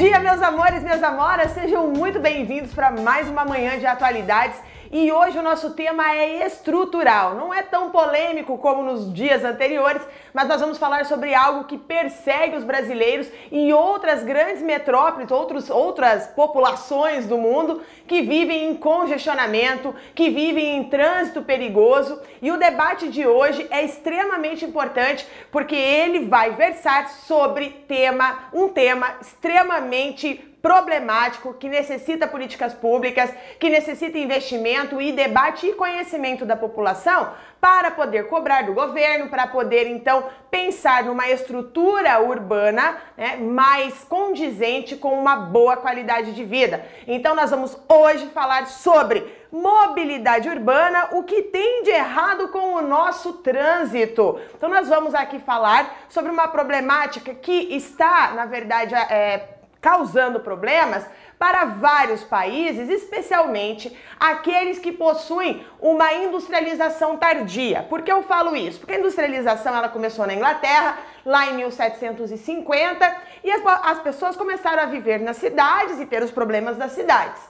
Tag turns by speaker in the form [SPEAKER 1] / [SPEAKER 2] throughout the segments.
[SPEAKER 1] dia, meus amores, minhas amoras, sejam muito bem-vindos para mais uma manhã de atualidades. E hoje o nosso tema é estrutural. Não é tão polêmico como nos dias anteriores, mas nós vamos falar sobre algo que persegue os brasileiros e outras grandes metrópoles, outros, outras populações do mundo que vivem em congestionamento, que vivem em trânsito perigoso. E o debate de hoje é extremamente importante porque ele vai versar sobre tema, um tema extremamente problemático, que necessita políticas públicas, que necessita investimento e debate e conhecimento da população para poder cobrar do governo, para poder então pensar numa estrutura urbana né, mais condizente com uma boa qualidade de vida. Então nós vamos hoje falar sobre mobilidade urbana, o que tem de errado com o nosso trânsito. Então nós vamos aqui falar sobre uma problemática que está, na verdade, é, causando problemas para vários países, especialmente aqueles que possuem uma industrialização tardia. Por que eu falo isso? Porque a industrialização ela começou na Inglaterra, lá em 1750, e as, as pessoas começaram a viver nas cidades e ter os problemas das cidades.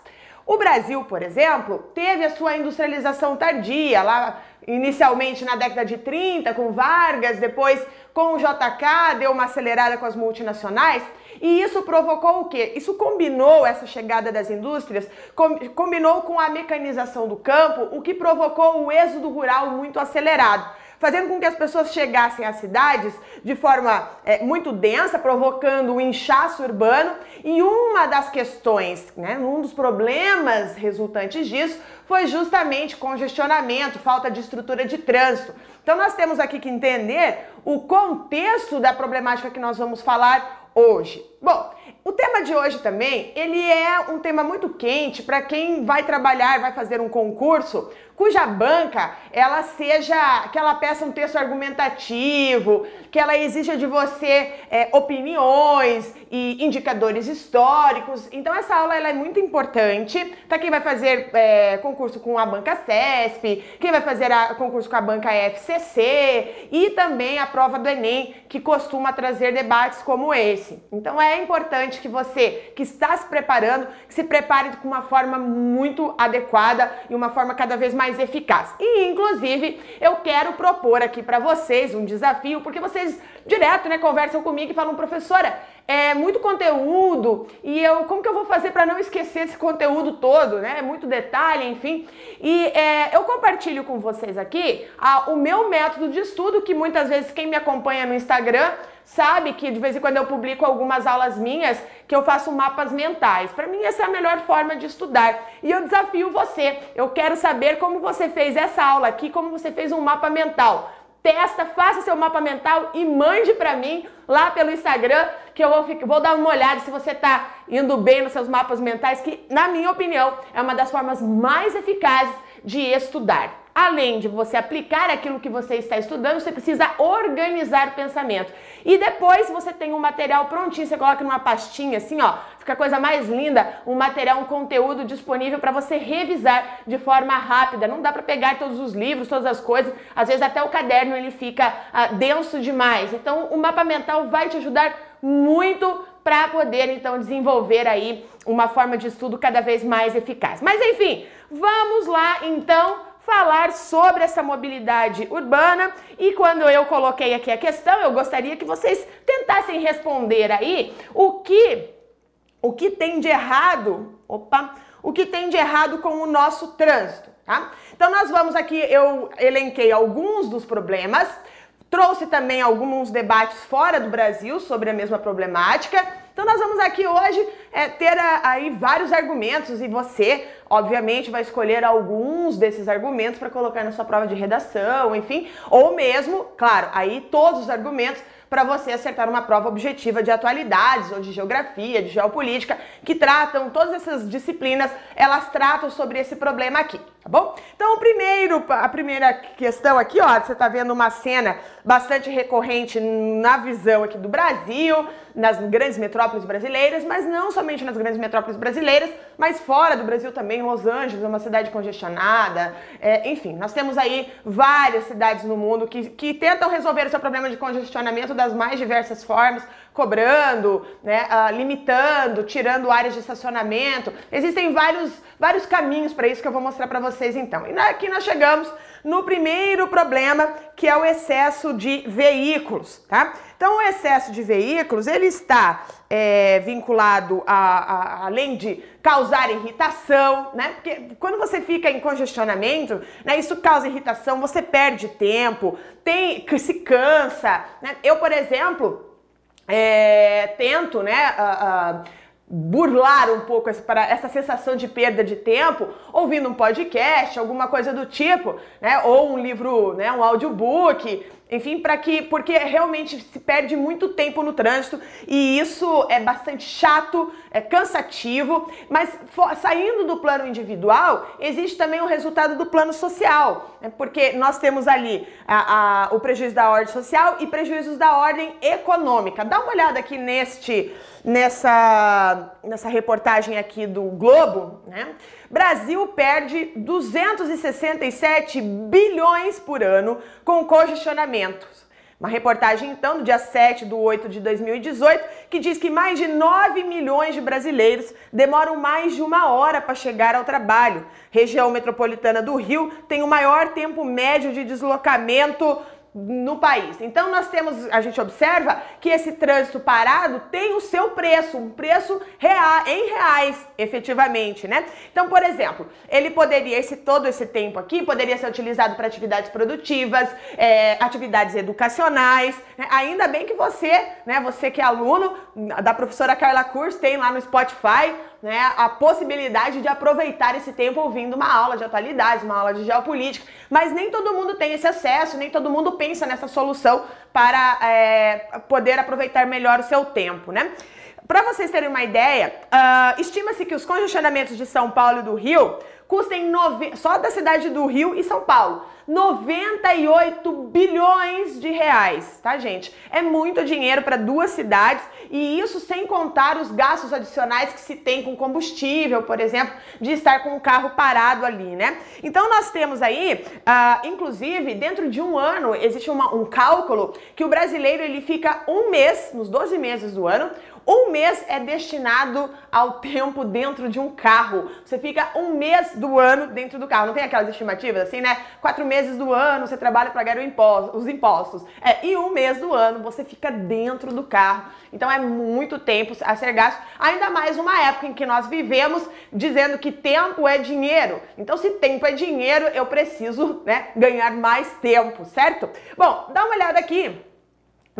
[SPEAKER 1] O Brasil, por exemplo, teve a sua industrialização tardia, lá inicialmente na década de 30 com Vargas, depois com o JK, deu uma acelerada com as multinacionais. E isso provocou o quê? Isso combinou essa chegada das indústrias, combinou com a mecanização do campo, o que provocou o êxodo rural muito acelerado fazendo com que as pessoas chegassem às cidades de forma é, muito densa, provocando um inchaço urbano. E uma das questões, né, um dos problemas resultantes disso, foi justamente congestionamento, falta de estrutura de trânsito. Então nós temos aqui que entender o contexto da problemática que nós vamos falar hoje. Bom, o tema de hoje também, ele é um tema muito quente para quem vai trabalhar, vai fazer um concurso cuja banca ela seja, que ela peça um texto argumentativo, que ela exija de você é, opiniões e indicadores históricos. Então essa aula ela é muito importante para quem vai fazer é, concurso com a banca CESP, quem vai fazer a, concurso com a banca FCC e também a prova do Enem, que costuma trazer debates como esse. Então é importante que você que está se preparando, que se prepare com uma forma muito adequada e uma forma cada vez mais mais eficaz. E inclusive, eu quero propor aqui para vocês um desafio, porque vocês direto, né, conversam comigo e falam, professora, é muito conteúdo e eu como que eu vou fazer para não esquecer esse conteúdo todo, né? É muito detalhe, enfim. E é, eu compartilho com vocês aqui a, o meu método de estudo que muitas vezes quem me acompanha no Instagram sabe que de vez em quando eu publico algumas aulas minhas que eu faço mapas mentais. Para mim essa é a melhor forma de estudar. E eu desafio você. Eu quero saber como você fez essa aula aqui, como você fez um mapa mental testa, faça seu mapa mental e mande para mim lá pelo Instagram, que eu vou, vou dar uma olhada se você está indo bem nos seus mapas mentais, que na minha opinião é uma das formas mais eficazes de estudar. Além de você aplicar aquilo que você está estudando, você precisa organizar o pensamento. E depois você tem um material prontinho, você coloca numa pastinha assim, ó, fica a coisa mais linda, um material, um conteúdo disponível para você revisar de forma rápida. Não dá para pegar todos os livros, todas as coisas, às vezes até o caderno ele fica ah, denso demais. Então, o mapa mental vai te ajudar muito para poder então desenvolver aí uma forma de estudo cada vez mais eficaz. Mas enfim, vamos lá então falar sobre essa mobilidade urbana e quando eu coloquei aqui a questão, eu gostaria que vocês tentassem responder aí o que o que tem de errado, opa, o que tem de errado com o nosso trânsito, tá? Então nós vamos aqui, eu elenquei alguns dos problemas, trouxe também alguns debates fora do Brasil sobre a mesma problemática então nós vamos aqui hoje é, ter a, aí vários argumentos e você, obviamente, vai escolher alguns desses argumentos para colocar na sua prova de redação, enfim, ou mesmo, claro, aí todos os argumentos para você acertar uma prova objetiva de atualidades ou de geografia, de geopolítica, que tratam todas essas disciplinas, elas tratam sobre esse problema aqui, bom? Então, o primeiro, a primeira questão aqui, ó, você está vendo uma cena bastante recorrente na visão aqui do Brasil, nas grandes metrópoles brasileiras, mas não somente nas grandes metrópoles brasileiras, mas fora do Brasil também, Los Angeles é uma cidade congestionada, é, enfim, nós temos aí várias cidades no mundo que, que tentam resolver esse problema de congestionamento das mais diversas formas, cobrando, né, uh, limitando, tirando áreas de estacionamento. Existem vários, vários caminhos para isso que eu vou mostrar para vocês então. E aqui nós chegamos no primeiro problema, que é o excesso de veículos, tá? Então, o excesso de veículos, ele está é, vinculado a, a, além de causar irritação, né? Porque quando você fica em congestionamento, né, isso causa irritação, você perde tempo, tem, se cansa, né? Eu, por exemplo, é, tento, né, burlar um pouco essa, sensação de perda de tempo, ouvindo um podcast, alguma coisa do tipo, né? Ou um livro, né? Um audiobook, enfim, para que porque realmente se perde muito tempo no trânsito e isso é bastante chato, é cansativo, mas saindo do plano individual, existe também o resultado do plano social, né? porque nós temos ali a, a, o prejuízo da ordem social e prejuízos da ordem econômica. Dá uma olhada aqui neste nessa nessa reportagem aqui do Globo, né? Brasil perde 267 bilhões por ano com congestionamentos. Uma reportagem, então, do dia 7 de 8 de 2018, que diz que mais de 9 milhões de brasileiros demoram mais de uma hora para chegar ao trabalho. Região metropolitana do Rio tem o maior tempo médio de deslocamento no país. Então nós temos, a gente observa que esse trânsito parado tem o seu preço, um preço real, em reais, efetivamente, né? Então, por exemplo, ele poderia, esse todo esse tempo aqui, poderia ser utilizado para atividades produtivas, é, atividades educacionais. Né? Ainda bem que você, né, você que é aluno da professora Carla Kurz, tem lá no Spotify né, a possibilidade de aproveitar esse tempo ouvindo uma aula de atualidades, uma aula de geopolítica, mas nem todo mundo tem esse acesso, nem todo mundo pensa nessa solução para é, poder aproveitar melhor o seu tempo, né? Para vocês terem uma ideia, uh, estima-se que os congestionamentos de São Paulo e do Rio custem nove... só da cidade do Rio e São Paulo 98 bilhões de reais, tá, gente? É muito dinheiro para duas cidades e isso sem contar os gastos adicionais que se tem com combustível, por exemplo, de estar com o carro parado ali, né? Então nós temos aí, uh, inclusive, dentro de um ano, existe uma, um cálculo que o brasileiro ele fica um mês, nos 12 meses do ano, um mês é destinado ao tempo dentro de um carro. Você fica um mês do ano dentro do carro. Não tem aquelas estimativas assim, né? Quatro meses do ano você trabalha para ganhar os impostos. É, e um mês do ano você fica dentro do carro. Então é muito tempo a ser gasto. Ainda mais uma época em que nós vivemos dizendo que tempo é dinheiro. Então, se tempo é dinheiro, eu preciso né, ganhar mais tempo, certo? Bom, dá uma olhada aqui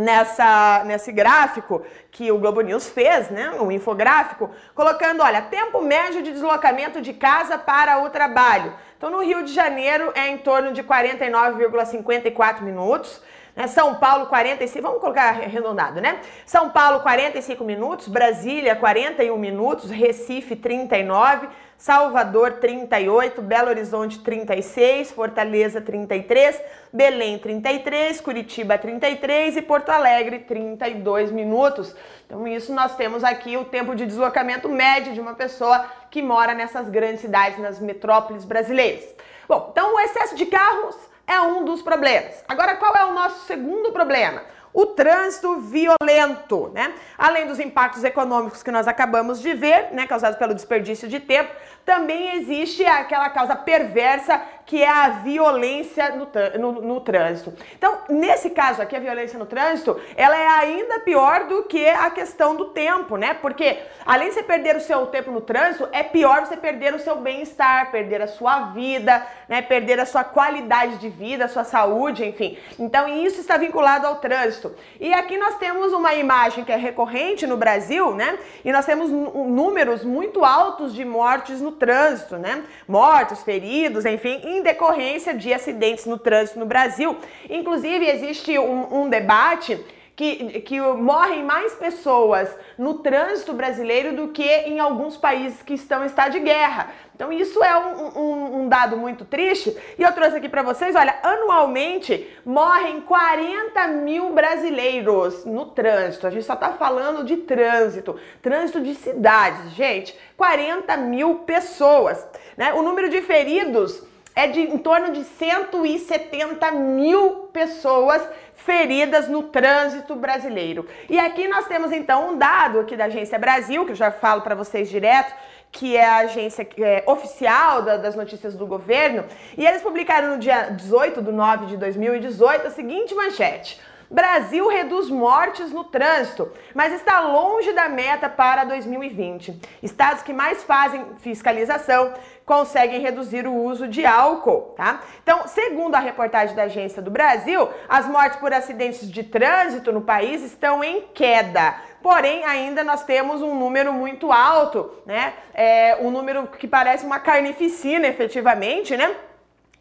[SPEAKER 1] nessa, nesse gráfico que o Globo News fez, né, um infográfico, colocando, olha, tempo médio de deslocamento de casa para o trabalho. Então, no Rio de Janeiro é em torno de 49,54 minutos. Né? São Paulo, 45, vamos colocar arredondado, né? São Paulo, 45 minutos, Brasília, 41 minutos, Recife, 39, Salvador, 38, Belo Horizonte, 36, Fortaleza, 33, Belém, 33, Curitiba, 33 e Porto Alegre, 32 minutos. Então, isso nós temos aqui o tempo de deslocamento médio de uma pessoa que mora nessas grandes cidades, nas metrópoles brasileiras. Bom, então o excesso de carros é um dos problemas. Agora, qual é o nosso segundo problema? o trânsito violento, né? Além dos impactos econômicos que nós acabamos de ver, né, causados pelo desperdício de tempo, também existe aquela causa perversa que é a violência no, no, no, trânsito. Então, nesse caso aqui, a violência no trânsito, ela é ainda pior do que a questão do tempo, né? Porque além de você perder o seu tempo no trânsito, é pior você perder o seu bem-estar, perder a sua vida, né? Perder a sua qualidade de vida, a sua saúde, enfim. Então, isso está vinculado ao trânsito. E aqui nós temos uma imagem que é recorrente no Brasil, né? E nós temos números muito altos de mortes no trânsito, né? Mortos, feridos, enfim, em decorrência de acidentes no trânsito no Brasil. Inclusive, existe um, um debate que, que morrem mais pessoas no trânsito brasileiro do que em alguns países que estão em estado de guerra. Então isso é um, um, um dado muito triste. E eu trouxe aqui para vocês, olha, anualmente morrem 40 mil brasileiros no trânsito. A gente só está falando de trânsito, trânsito de cidades, gente. 40 mil pessoas. Né? O número de feridos é de em torno de 170 mil pessoas feridas no trânsito brasileiro. E aqui nós temos então um dado aqui da Agência Brasil, que eu já falo para vocês direto, que é a agência é, oficial da, das notícias do governo, e eles publicaram no dia 18 de 9 de 2018 a seguinte manchete. Brasil reduz mortes no trânsito, mas está longe da meta para 2020. Estados que mais fazem fiscalização conseguem reduzir o uso de álcool, tá? Então, segundo a reportagem da Agência do Brasil, as mortes por acidentes de trânsito no país estão em queda. Porém, ainda nós temos um número muito alto, né? É um número que parece uma carnificina, efetivamente, né?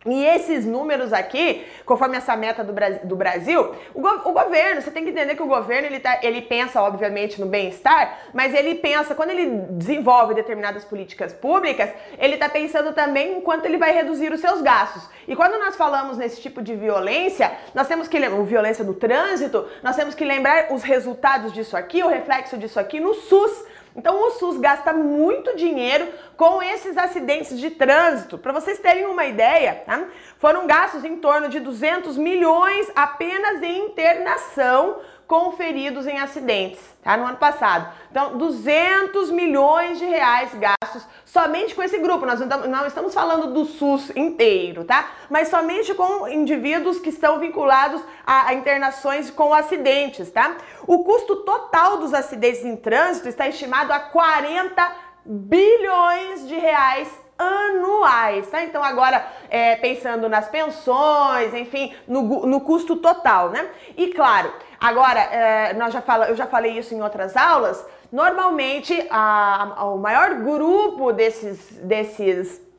[SPEAKER 1] E esses números aqui, conforme essa meta do, Brasil, do Brasil o, go o, governo, você tem que entender que o governo ele, tá, ele pensa, obviamente, no bem-estar, mas ele pensa, quando ele desenvolve determinadas políticas públicas, ele está pensando também em quanto ele vai reduzir os seus gastos. E quando nós falamos nesse tipo de violência, nós temos que lembrar, violência do trânsito, nós temos que lembrar os resultados disso aqui, o reflexo disso aqui no SUS. Então o SUS gasta muito dinheiro com esses acidentes de trânsito. Para vocês terem uma ideia, tá? foram gastos em torno de 200 milhões apenas em internação com feridos em acidentes, tá? No ano passado. Então, 200 milhões de reais gastos somente com esse grupo. Nós não estamos falando do SUS inteiro, tá? Mas somente com indivíduos que estão vinculados a, internações com acidentes, tá? O custo total dos acidentes em trânsito está estimado a 40 bilhões de reais anuais, tá? Então agora é, pensando nas pensões, enfim, no, no custo total, né? E claro, agora é, nós já fala, eu já falei isso em outras aulas. Normalmente a, a, o maior grupo desses desses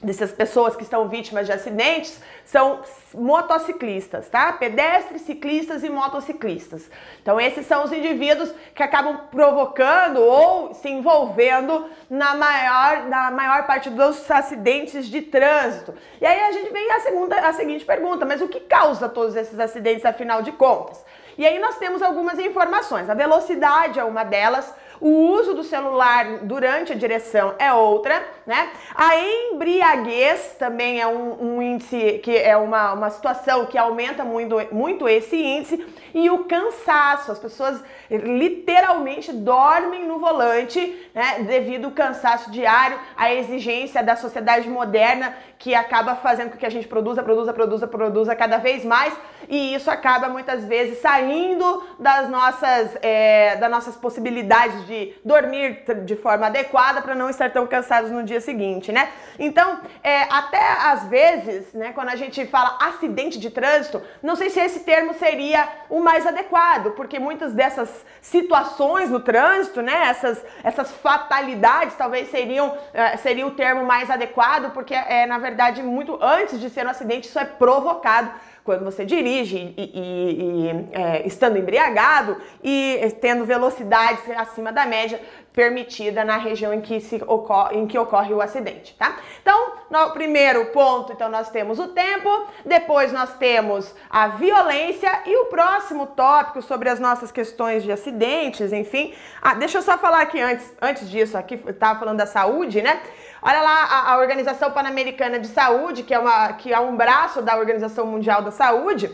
[SPEAKER 1] dessas pessoas que estão vítimas de acidentes são motociclistas, tá? Pedestres, ciclistas e motociclistas. Então esses são os indivíduos que acabam provocando ou se envolvendo na maior, na maior parte dos acidentes de trânsito. E aí a gente vem a segunda, a seguinte pergunta: mas o que causa todos esses acidentes afinal de contas? E aí nós temos algumas informações. A velocidade é uma delas. O uso do celular durante a direção é outra, né? A embriaguez também é um, um índice que é uma, uma situação que aumenta muito, muito esse índice. E o cansaço, as pessoas literalmente dormem no volante, né? Devido ao cansaço diário, a exigência da sociedade moderna que acaba fazendo com que a gente produza, produza, produza, produza cada vez mais. E isso acaba muitas vezes saindo das nossas, é, das nossas possibilidades de dormir de forma adequada para não estar tão cansados no dia seguinte, né? Então, é, até às vezes, né, quando a gente fala acidente de trânsito, não sei se esse termo seria o mais adequado, porque muitas dessas situações no trânsito, né, essas, essas fatalidades talvez seriam é, seria o termo mais adequado, porque é na verdade muito antes de ser um acidente isso é provocado quando você dirige e, e, e é, estando embriagado e tendo velocidades acima da média permitida na região em que, se ocorre, em que ocorre o acidente, tá? Então, no primeiro ponto, então nós temos o tempo, depois nós temos a violência e o próximo tópico sobre as nossas questões de acidentes, enfim. Ah, deixa eu só falar aqui antes, antes disso, aqui estava falando da saúde, né? Olha lá a, a Organização Pan-Americana de Saúde, que é, uma, que é um braço da Organização Mundial da Saúde,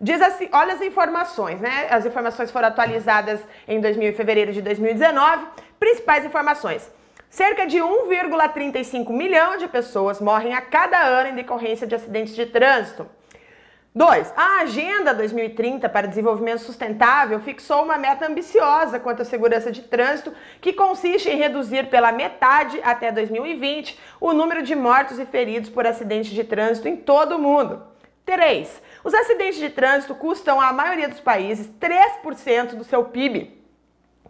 [SPEAKER 1] diz assim, olha as informações, né? As informações foram atualizadas em 2000, fevereiro de 2019. Principais informações. Cerca de 1,35 milhão de pessoas morrem a cada ano em decorrência de acidentes de trânsito. 2. A Agenda 2030 para Desenvolvimento Sustentável fixou uma meta ambiciosa quanto à segurança de trânsito, que consiste em reduzir pela metade até 2020 o número de mortos e feridos por acidentes de trânsito em todo o mundo. 3. Os acidentes de trânsito custam à maioria dos países 3% do seu PIB.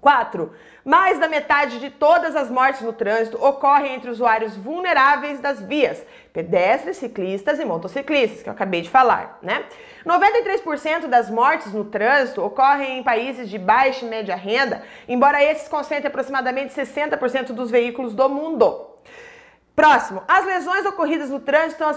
[SPEAKER 1] 4. Mais da metade de todas as mortes no trânsito ocorrem entre usuários vulneráveis das vias, pedestres, ciclistas e motociclistas, que eu acabei de falar, né? 93% das mortes no trânsito ocorrem em países de baixa e média renda, embora esses concentrem aproximadamente 60% dos veículos do mundo. Próximo, as lesões ocorridas no trânsito são,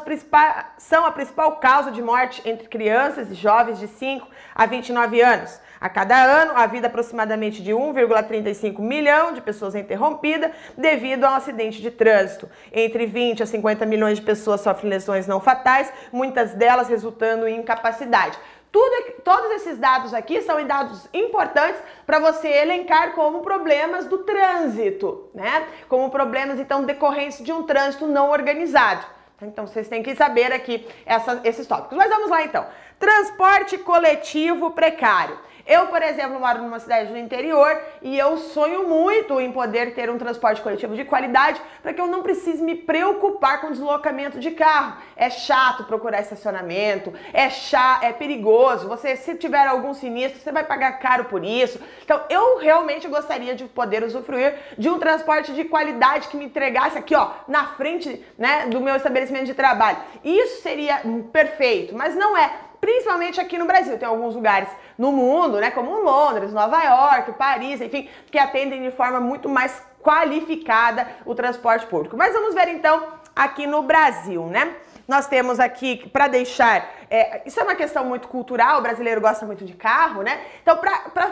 [SPEAKER 1] são, a principal causa de morte entre crianças e jovens de 5 a 29 anos. A cada ano, a vida aproximadamente de 1,35 milhão de pessoas é interrompida devido a um acidente de trânsito. Entre 20 a 50 milhões de pessoas sofrem lesões não fatais, muitas delas resultando em incapacidade. Tudo, todos esses dados aqui são dados importantes para você elencar como problemas do trânsito, né? Como problemas, então, decorrentes de um trânsito não organizado. Então, vocês têm que saber aqui essa, esses tópicos. Mas vamos lá, então. Transporte coletivo precário. Eu, por exemplo, moro numa cidade do interior e eu sonho muito em poder ter um transporte coletivo de qualidade para que eu não precise me preocupar com deslocamento de carro. É chato procurar estacionamento, é chato, é perigoso. Você, se tiver algum sinistro, você vai pagar caro por isso. Então, eu realmente gostaria de poder usufruir de um transporte de qualidade que me entregasse aqui, ó, na frente, né, do meu estabelecimento de trabalho. Isso seria perfeito, mas não é principalmente aqui no Brasil. Tem alguns lugares no mundo, né, como Londres, Nova York, Paris, enfim, que atendem de forma muito mais qualificada o transporte público. Mas vamos ver então aqui no Brasil, né? Nós temos aqui para deixar. É, isso é uma questão muito cultural, o brasileiro gosta muito de carro, né? Então, para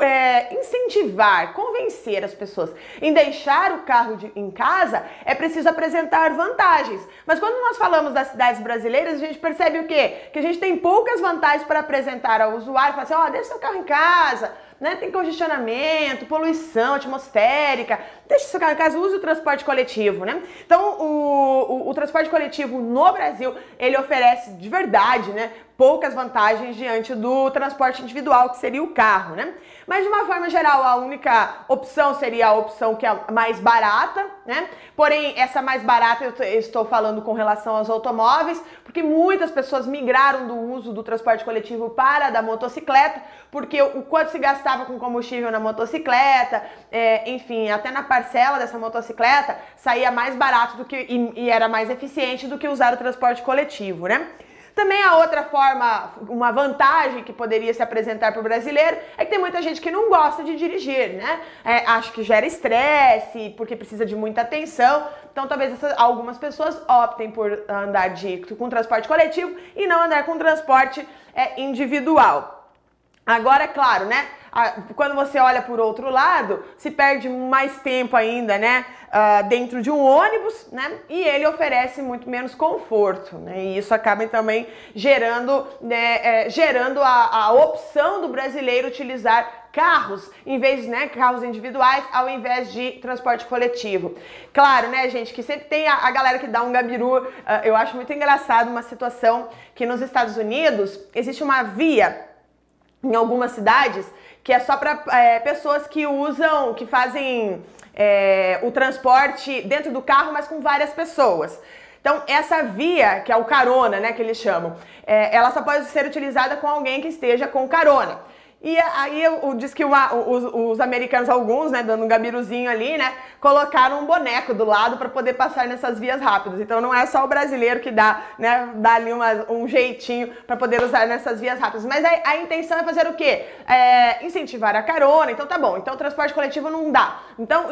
[SPEAKER 1] é, incentivar, convencer as pessoas em deixar o carro de, em casa, é preciso apresentar vantagens. Mas quando nós falamos das cidades brasileiras, a gente percebe o quê? Que a gente tem poucas vantagens para apresentar ao usuário, falar assim, ó, oh, deixa seu carro em casa, né? Tem congestionamento, poluição atmosférica. Deixa seu carro em casa, use o transporte coletivo, né? Então, o, o, o transporte coletivo no Brasil, ele oferece de verdade, né? Poucas vantagens diante do transporte individual, que seria o carro, né? Mas de uma forma geral, a única opção seria a opção que é mais barata, né? Porém, essa mais barata eu estou falando com relação aos automóveis, porque muitas pessoas migraram do uso do transporte coletivo para da motocicleta, porque o quanto se gastava com combustível na motocicleta, é, enfim, até na parcela dessa motocicleta saía mais barato do que e, e era mais eficiente do que usar o transporte coletivo, né? Também a outra forma, uma vantagem que poderia se apresentar para o brasileiro é que tem muita gente que não gosta de dirigir, né? É, acho que gera estresse, porque precisa de muita atenção. Então, talvez essas, algumas pessoas optem por andar de, com transporte coletivo e não andar com transporte é, individual. Agora, é claro, né? Quando você olha por outro lado, se perde mais tempo ainda, né? Uh, dentro de um ônibus, né? E ele oferece muito menos conforto, né? E isso acaba também gerando, né, é, gerando a, a opção do brasileiro utilizar carros em vez né, carros individuais ao invés de transporte coletivo. Claro, né, gente, que sempre tem a, a galera que dá um gabiru. Uh, eu acho muito engraçado uma situação que nos Estados Unidos existe uma via em algumas cidades que é só para é, pessoas que usam, que fazem é, o transporte dentro do carro, mas com várias pessoas. Então, essa via, que é o carona, né, que eles chamam, é, ela só pode ser utilizada com alguém que esteja com carona. E aí eu, diz que uma, os, os, americanos, alguns, né, dando um gabiruzinho ali, né, colocaram um boneco do lado para poder passar nessas vias rápidas. Então não é só o brasileiro que dá, né, dá ali uma, um jeitinho para poder usar nessas vias rápidas. Mas a, a intenção é fazer o quê? É, incentivar a carona. Então tá bom. Então transporte coletivo não dá. Então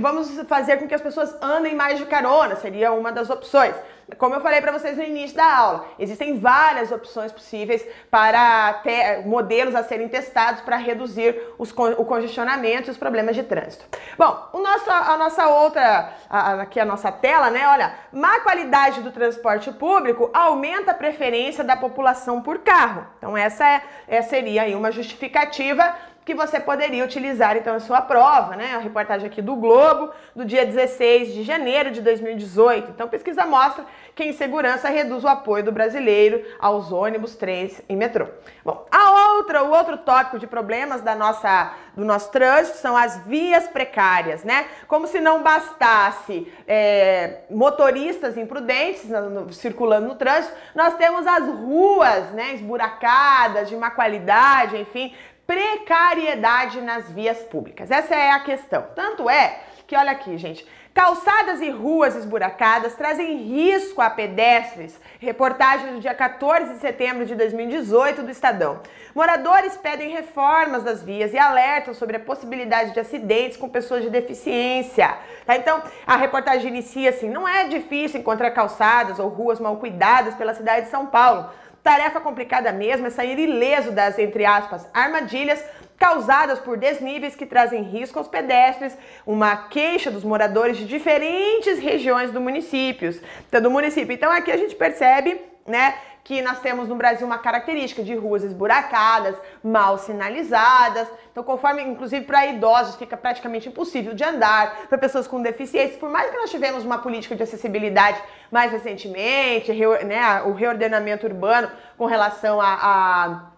[SPEAKER 1] vamos fazer com que as pessoas andem mais de carona. Seria uma das opções. Como eu falei para vocês no início da aula, existem várias opções possíveis para ter modelos a serem testados para reduzir os, o congestionamento e os problemas de trânsito. Bom, o nosso, a nossa outra, a, aqui a nossa tela, né? Olha, má qualidade do transporte público aumenta a preferência da população por carro. Então essa, é, essa seria aí uma justificativa que você poderia utilizar então a sua prova, né? A reportagem aqui do Globo, do dia 16 de janeiro de 2018. Então, pesquisa mostra que a insegurança reduz o apoio do brasileiro aos ônibus, trens e metrô. Bom, a outra, o outro tópico de problemas da nossa, do nosso trânsito são as vias precárias, né? Como se não bastasse é, motoristas imprudentes no, circulando no trânsito, nós temos as ruas, né, esburacadas, de má qualidade, enfim, precariedade nas vias públicas. Essa é a questão. Tanto é que, olha aqui, gente, Calçadas e ruas esburacadas trazem risco a pedestres. Reportagem do dia 14 de setembro de 2018 do Estadão. Moradores pedem reformas das vias e alertam sobre a possibilidade de acidentes com pessoas de deficiência. Tá? Então, a reportagem inicia assim: não é difícil encontrar calçadas ou ruas mal cuidadas pela cidade de São Paulo. Tarefa complicada mesmo é sair ileso das, entre aspas, armadilhas causadas por desníveis que trazem risco aos pedestres, uma queixa dos moradores de diferentes regiões do município. Então, do município. Então aqui a gente percebe, né, que nós temos no Brasil uma característica de ruas esburacadas, mal sinalizadas. Então, conforme, inclusive, para idosos fica praticamente impossível de andar, para pessoas com deficiências, por mais que nós tivemos uma política de acessibilidade mais recentemente, né, o reordenamento urbano com relação a, a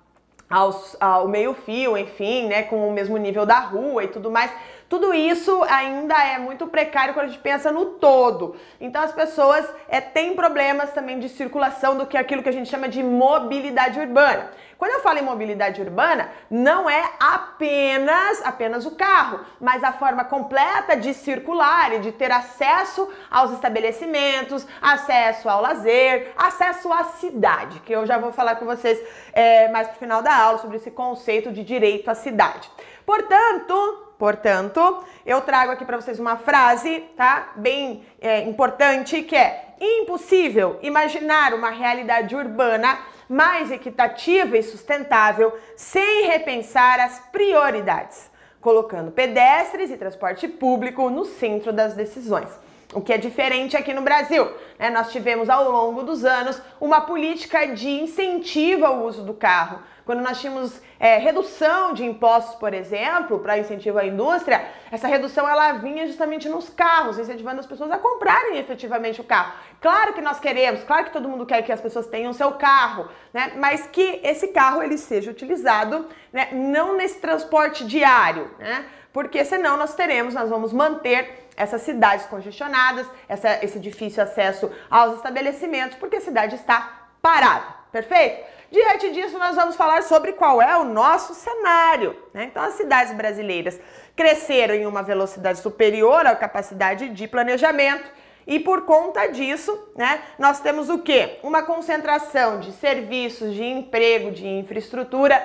[SPEAKER 1] aos, ao meio-fio, enfim, né, com o mesmo nível da rua e tudo mais. Tudo isso ainda é muito precário quando a gente pensa no todo. Então as pessoas é, têm problemas também de circulação do que aquilo que a gente chama de mobilidade urbana. Quando eu falo em mobilidade urbana, não é apenas apenas o carro, mas a forma completa de circular e de ter acesso aos estabelecimentos, acesso ao lazer, acesso à cidade, que eu já vou falar com vocês é, mais pro final da aula sobre esse conceito de direito à cidade. Portanto, Portanto, eu trago aqui para vocês uma frase, tá? Bem é, importante, que é impossível imaginar uma realidade urbana mais equitativa e sustentável sem repensar as prioridades, colocando pedestres e transporte público no centro das decisões. O que é diferente aqui no Brasil. Né? Nós tivemos ao longo dos anos uma política de incentivo ao uso do carro, quando nós tínhamos é, redução de impostos, por exemplo, para incentivo à indústria, essa redução ela vinha justamente nos carros, incentivando as pessoas a comprarem efetivamente o carro. Claro que nós queremos, claro que todo mundo quer que as pessoas tenham seu carro, né? Mas que esse carro ele seja utilizado, né? Não nesse transporte diário, né? Porque senão nós teremos, nós vamos manter essas cidades congestionadas, essa, esse difícil acesso aos estabelecimentos, porque a cidade está parada. Perfeito? Diante disso, nós vamos falar sobre qual é o nosso cenário. Né? Então, as cidades brasileiras cresceram em uma velocidade superior à capacidade de planejamento. E por conta disso, né, nós temos o quê? Uma concentração de serviços, de emprego, de infraestrutura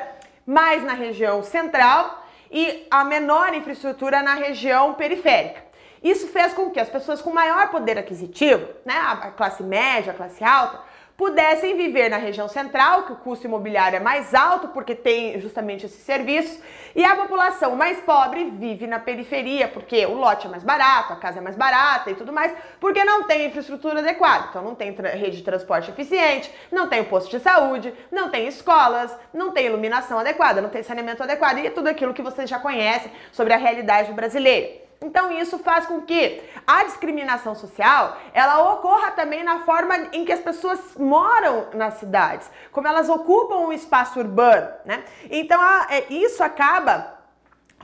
[SPEAKER 1] mais na região central e a menor infraestrutura na região periférica. Isso fez com que as pessoas com maior poder aquisitivo, né, a classe média, a classe alta, pudessem viver na região central, que o custo imobiliário é mais alto porque tem justamente esse serviço, e a população mais pobre vive na periferia, porque o lote é mais barato, a casa é mais barata e tudo mais, porque não tem infraestrutura adequada. Então não tem rede de transporte eficiente, não tem posto de saúde, não tem escolas, não tem iluminação adequada, não tem saneamento adequado e tudo aquilo que vocês já conhecem sobre a realidade brasileira. Então isso faz com que a discriminação social ela ocorra também na forma em que as pessoas moram nas cidades, como elas ocupam o espaço urbano, né? Então a, é, isso acaba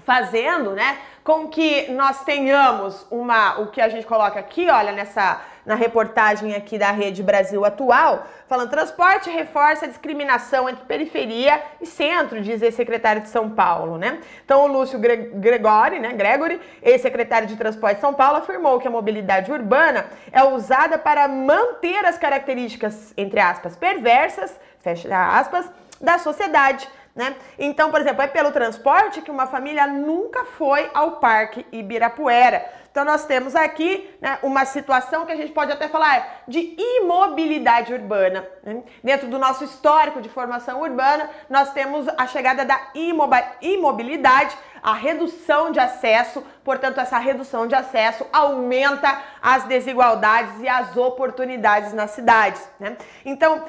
[SPEAKER 1] fazendo, né, com que nós tenhamos uma, o que a gente coloca aqui, olha, nessa na reportagem aqui da Rede Brasil Atual, falando transporte reforça a discriminação entre periferia e centro, diz esse secretário de São Paulo, né? Então o Lúcio Gregori, né, Gregory, ex-secretário de Transporte de São Paulo, afirmou que a mobilidade urbana é usada para manter as características, entre aspas, perversas, fecha aspas, da sociedade né? Então, por exemplo, é pelo transporte que uma família nunca foi ao Parque Ibirapuera. Então, nós temos aqui né, uma situação que a gente pode até falar de imobilidade urbana. Né? Dentro do nosso histórico de formação urbana, nós temos a chegada da imobilidade a redução de acesso, portanto, essa redução de acesso aumenta as desigualdades e as oportunidades nas cidades. Né? Então,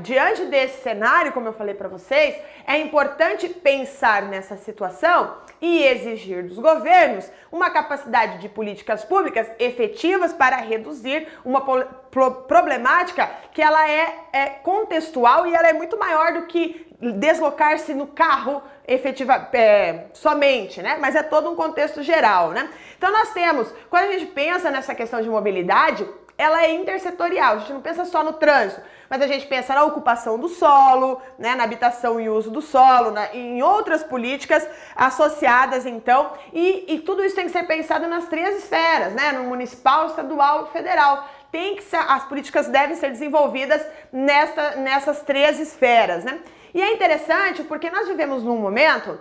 [SPEAKER 1] diante desse cenário, como eu falei para vocês, é importante pensar nessa situação e exigir dos governos uma capacidade de políticas públicas efetivas para reduzir uma problemática que ela é, é contextual e ela é muito maior do que deslocar-se no carro efetiva, é, somente, né? Mas é todo um contexto geral, né? Então nós temos, quando a gente pensa nessa questão de mobilidade, ela é intersetorial. A gente não pensa só no trânsito, mas a gente pensa na ocupação do solo, né, na habitação e uso do solo, na, em outras políticas associadas, então, e, e tudo isso tem que ser pensado nas três esferas, né, no municipal, estadual e federal. Tem que ser, as políticas devem ser desenvolvidas nesta, nessas três esferas, né? E é interessante porque nós vivemos num momento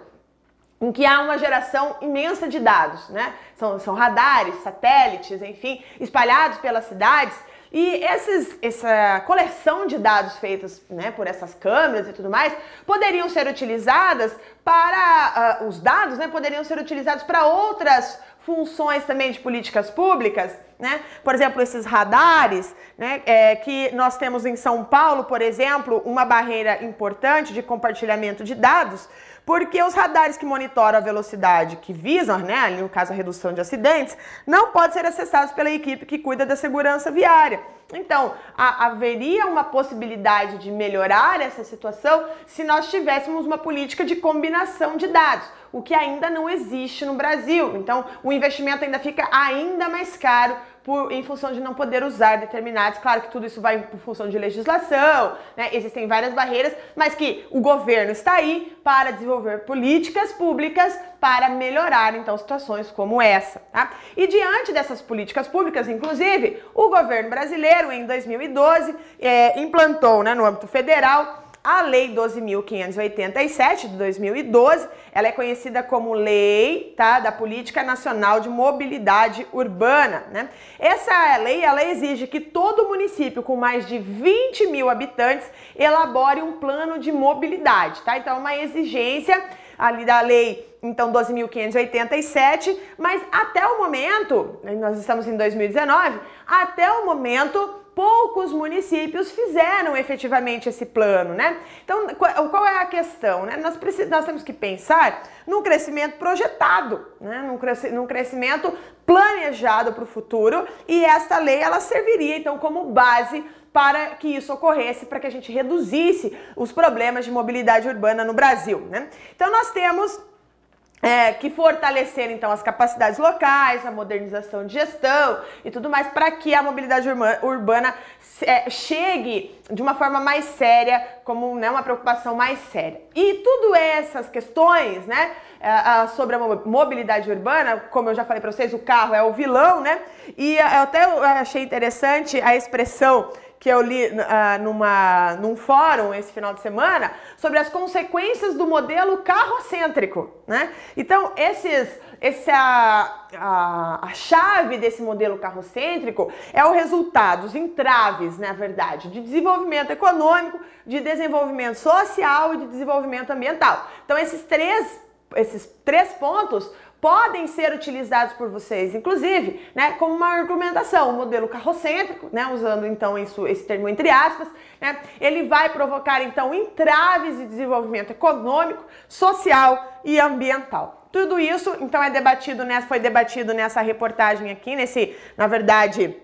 [SPEAKER 1] em que há uma geração imensa de dados, né? São, são radares, satélites, enfim, espalhados pelas cidades. E esses, essa coleção de dados feitos né, por essas câmeras e tudo mais poderiam ser utilizadas para. Uh, os dados né, poderiam ser utilizados para outras funções também de políticas públicas, né? Por exemplo, esses radares, né? É, que nós temos em São Paulo, por exemplo, uma barreira importante de compartilhamento de dados, porque os radares que monitoram a velocidade, que visam, né, no caso a redução de acidentes, não podem ser acessados pela equipe que cuida da segurança viária. Então, a, haveria uma possibilidade de melhorar essa situação se nós tivéssemos uma política de combinação de dados, o que ainda não existe no Brasil. Então, o investimento ainda fica ainda mais caro por, em função de não poder usar determinados. Claro que tudo isso vai por função de legislação, né? existem várias barreiras, mas que o governo está aí para desenvolver políticas públicas para melhorar então situações como essa. Tá? E diante dessas políticas públicas, inclusive, o governo brasileiro em 2012 é, implantou né, no âmbito federal a Lei 12.587 de 2012, ela é conhecida como Lei tá, da Política Nacional de Mobilidade Urbana. Né? Essa lei ela exige que todo município com mais de 20 mil habitantes elabore um plano de mobilidade. Tá? Então, é uma exigência ali da lei, então 12.587, mas até o momento, nós estamos em 2019, até o momento poucos municípios fizeram efetivamente esse plano, né? Então, qual é a questão? Né? Nós, nós temos que pensar num crescimento projetado, né? num, num crescimento planejado para o futuro e esta lei ela serviria então como base para que isso ocorresse, para que a gente reduzisse os problemas de mobilidade urbana no Brasil, né? Então nós temos é, que fortalecer então as capacidades locais, a modernização de gestão e tudo mais para que a mobilidade urbana é, chegue de uma forma mais séria, como né, uma preocupação mais séria. E tudo essas questões, né, é, sobre a mobilidade urbana, como eu já falei para vocês, o carro é o vilão, né? E eu até achei interessante a expressão que eu li uh, numa, num fórum esse final de semana sobre as consequências do modelo carrocêntrico, né? Então, esses, esse, a, a, a chave desse modelo carrocêntrico é o resultado, os entraves, na verdade, de desenvolvimento econômico, de desenvolvimento social e de desenvolvimento ambiental. Então, esses três, esses três pontos podem ser utilizados por vocês, inclusive, né, como uma argumentação, o modelo carrocêntrico, né, usando então isso, esse termo entre aspas, né, ele vai provocar então entraves de desenvolvimento econômico, social e ambiental. Tudo isso então é debatido, né, foi debatido nessa reportagem aqui, nesse, na verdade,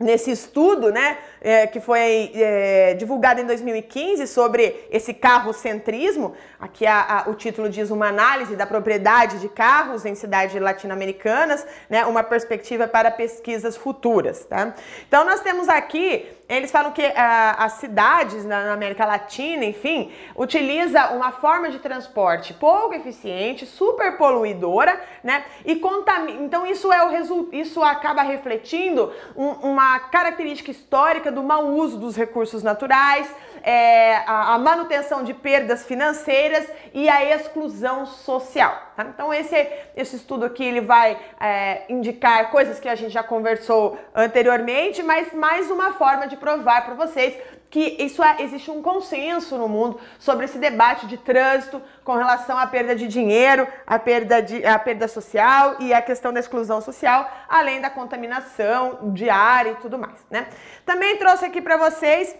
[SPEAKER 1] nesse estudo, né, é, que foi é, divulgado em 2015 sobre esse carrocentrismo, aqui a, a, o título diz uma análise da propriedade de carros em cidades latino-americanas, né, uma perspectiva para pesquisas futuras. Tá? Então nós temos aqui, eles falam que a, as cidades na, América Latina, enfim, utiliza uma forma de transporte pouco eficiente, super poluidora, né, e contamina. Então isso é o resultado, isso acaba refletindo um, uma característica histórica mau uso dos recursos naturais, é, a, a, manutenção de perdas financeiras e a exclusão social. Tá? Então esse, esse estudo aqui ele vai é, indicar coisas que a gente já conversou anteriormente, mas mais uma forma de provar para vocês que isso é, existe um consenso no mundo sobre esse debate de trânsito com relação à perda de dinheiro, à perda, de, à perda social e à questão da exclusão social, além da contaminação de ar e tudo mais. Né? Também trouxe aqui para vocês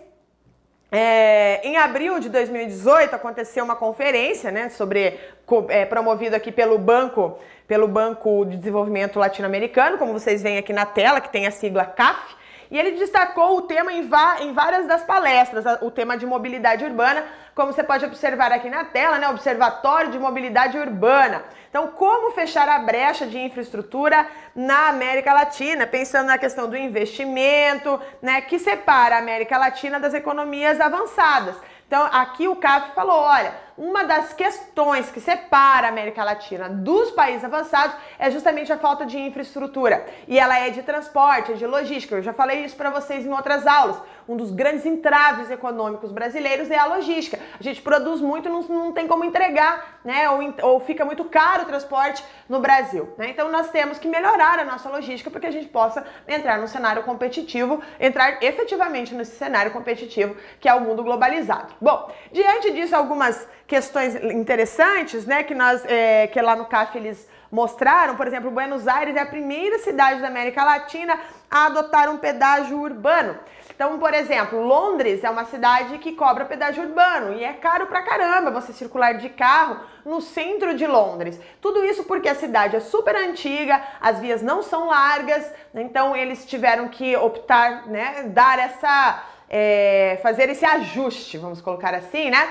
[SPEAKER 1] é, em abril de 2018 aconteceu uma conferência, né, sobre é, promovido aqui pelo banco, pelo Banco de Desenvolvimento Latino-Americano, como vocês veem aqui na tela, que tem a sigla CAF, e ele destacou o tema em, em várias das palestras, o tema de mobilidade urbana, como você pode observar aqui na tela, né, Observatório de Mobilidade Urbana. Então, como fechar a brecha de infraestrutura na América Latina, pensando na questão do investimento, né, que separa a América Latina das economias avançadas. Então, aqui o CAF falou, olha, uma das questões que separa a América Latina dos países avançados é justamente a falta de infraestrutura. E ela é de transporte, é de logística. Eu já falei isso para vocês em outras aulas. Um dos grandes entraves econômicos brasileiros é a logística. A gente produz muito, não, não tem como entregar, né? Ou, ou fica muito caro o transporte no Brasil. Né? Então nós temos que melhorar a nossa logística para que a gente possa entrar no cenário competitivo, entrar efetivamente nesse cenário competitivo que é o mundo globalizado. Bom, diante disso, algumas questões interessantes, né, que nós, é, que lá no CAF eles mostraram, por exemplo, Buenos Aires é a primeira cidade da América Latina a adotar um pedágio urbano. Então, por exemplo, Londres é uma cidade que cobra pedágio urbano e é caro pra caramba você circular de carro no centro de Londres. Tudo isso porque a cidade é super antiga, as vias não são largas, então eles tiveram que optar, né, dar essa, é, fazer esse ajuste, vamos colocar assim, né?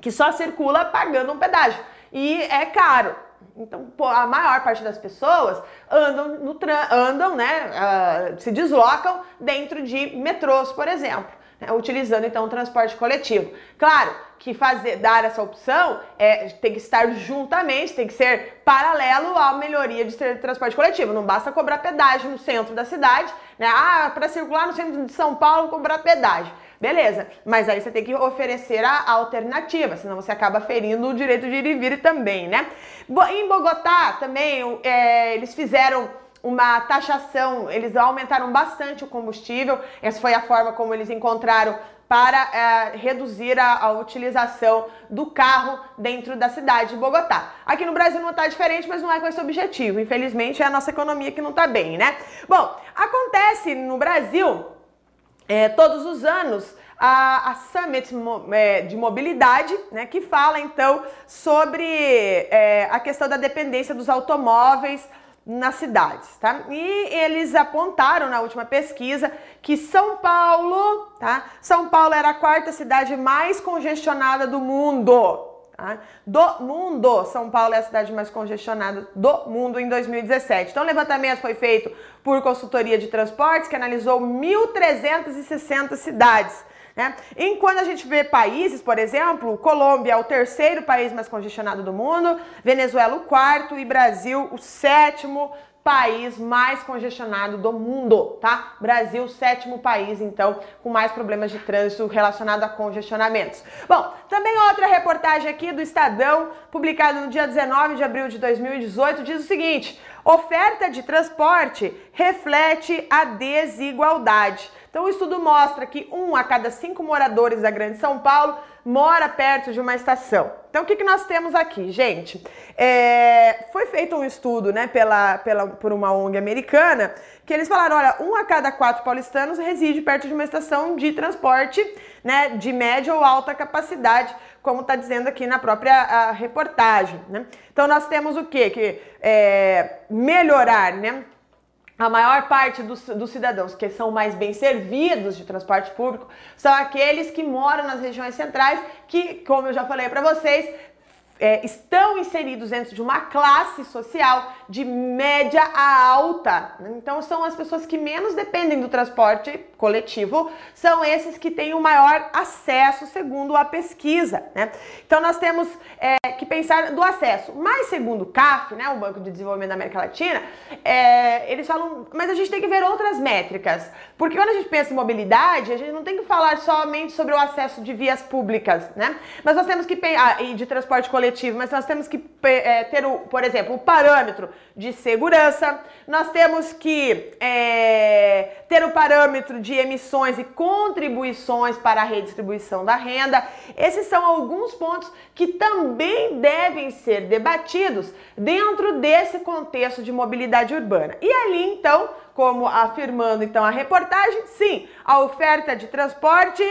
[SPEAKER 1] Que só circula pagando um pedágio e é caro. Então, a maior parte das pessoas andam, no andam né, uh, se deslocam dentro de metrôs, por exemplo, né, utilizando então o transporte coletivo. Claro que fazer, dar essa opção é, tem que estar juntamente, tem que ser paralelo à melhoria de transporte coletivo. Não basta cobrar pedágio no centro da cidade, né? Ah, para circular no centro de São Paulo, cobrar pedágio. Beleza, mas aí você tem que oferecer a alternativa, senão você acaba ferindo o direito de ir e vir também, né? Em Bogotá também é, eles fizeram uma taxação, eles aumentaram bastante o combustível, essa foi a forma como eles encontraram para é, reduzir a, a, utilização do carro dentro da cidade de Bogotá. Aqui no Brasil não está diferente, mas não é com esse objetivo. Infelizmente é a nossa economia que não está bem, né? Bom, acontece no Brasil é, todos os anos a, a Summit é, de Mobilidade, né, que fala então sobre é, a questão da dependência dos automóveis nas cidades, tá? E eles apontaram na última pesquisa que São Paulo, tá? São Paulo era a quarta cidade mais congestionada do mundo. Tá? Do mundo, São Paulo é a cidade mais congestionada do mundo em 2017. Então, o levantamento foi feito por consultoria de transportes que analisou 1.360 cidades. Né? Enquanto a gente vê países, por exemplo, Colômbia é o terceiro país mais congestionado do mundo, Venezuela o quarto e Brasil o sétimo país mais congestionado do mundo, tá? Brasil, sétimo país, então, com mais problemas de trânsito relacionado a congestionamentos. Bom, também outra reportagem aqui do Estadão, publicada no dia 19 de abril de 2018, diz o seguinte: oferta de transporte reflete a desigualdade. Então, o estudo mostra que um a cada cinco moradores da Grande São Paulo mora perto de uma estação. Então, o que, que nós temos aqui, gente? É, foi feito um estudo né, pela, pela, por uma ONG americana que eles falaram: olha, um a cada quatro paulistanos reside perto de uma estação de transporte né, de média ou alta capacidade, como está dizendo aqui na própria reportagem. Né? Então, nós temos o quê? Que é, melhorar, né? A maior parte dos, dos, cidadãos que são mais bem servidos de transporte público são aqueles que moram nas regiões centrais, que, como eu já falei para vocês, é, estão inseridos dentro de uma classe social de média a alta. Então, são as pessoas que menos dependem do transporte coletivo, são esses que têm o maior acesso, segundo a pesquisa. Né? Então, nós temos é, que pensar do acesso. Mas, segundo o CAF, né, o Banco de Desenvolvimento da América Latina, é, eles falam, mas a gente tem que ver outras métricas. Porque quando a gente pensa em mobilidade, a gente não tem que falar somente sobre o acesso de vias públicas, né? Mas nós temos que pensar, ah, e de transporte coletivo coletivo, mas nós temos que é, ter, o, por exemplo, o parâmetro de segurança, nós temos que é, ter o parâmetro de emissões e contribuições para a redistribuição da renda. Esses são alguns pontos que também devem ser debatidos dentro desse contexto de mobilidade urbana. E ali, então, como afirmando então a reportagem, sim, a oferta de transporte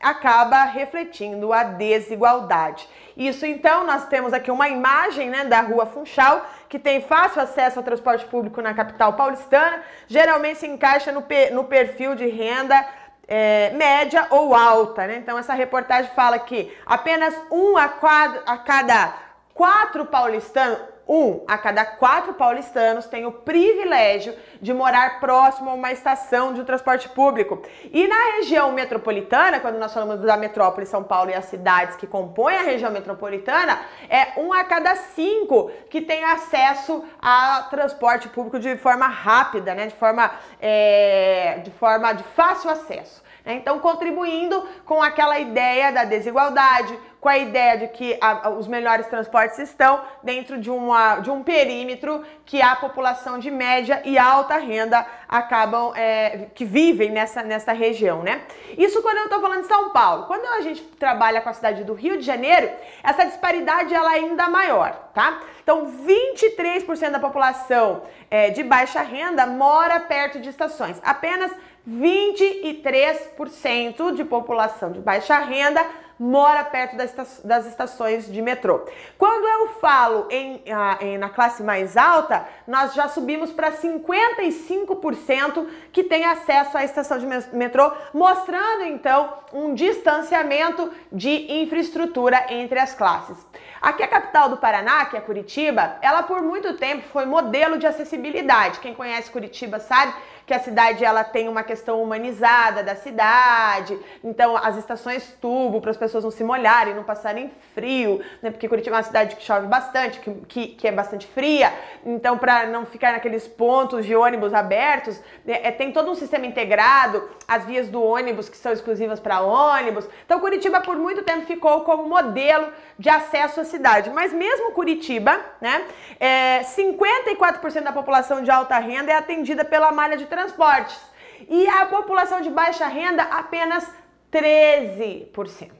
[SPEAKER 1] acaba refletindo a desigualdade. Isso então, nós temos aqui uma imagem né, da rua Funchal, que tem fácil acesso ao transporte público na capital paulistana, geralmente se encaixa no, no perfil de renda é, média ou alta, né? Então essa reportagem fala que apenas um a, quadro, a cada quatro paulistanos, um a cada quatro paulistanos tem o privilégio de morar próximo a uma estação de transporte público. E na região metropolitana, quando nós falamos da metrópole São Paulo e as cidades que compõem a região metropolitana, é um a cada cinco que tem acesso a transporte público de forma rápida, né? De forma, é, de forma de fácil acesso. Né? Então, contribuindo com aquela ideia da desigualdade, com a ideia de que a, os melhores transportes estão dentro de, uma, de um perímetro que a população de média e alta renda acabam, é, que vivem nessa, nessa região, né? Isso quando eu estou falando de São Paulo. Quando a gente trabalha com a cidade do Rio de Janeiro, essa disparidade ela é ainda maior, tá? Então, 23% da população é, de baixa renda mora perto de estações. Apenas 23% de população de baixa renda mora perto das estações de metrô. Quando eu falo em, em na classe mais alta, nós já subimos para 55% que tem acesso à estação de metrô, mostrando então um distanciamento de infraestrutura entre as classes. Aqui a capital do Paraná, que é Curitiba, ela por muito tempo foi modelo de acessibilidade. Quem conhece Curitiba sabe que a cidade ela tem uma questão humanizada da cidade, então as estações tubo para as pessoas não se molharem, não passarem frio, né? Porque Curitiba é uma cidade que chove bastante, que, que, que é bastante fria, então para não ficar naqueles pontos de ônibus abertos, né? é, tem todo um sistema integrado, as vias do ônibus que são exclusivas para ônibus. Então Curitiba por muito tempo ficou como modelo de acesso à cidade, mas mesmo Curitiba, né? É, 54% da população de alta renda é atendida pela malha de transportes. E a população de baixa renda, apenas 13%.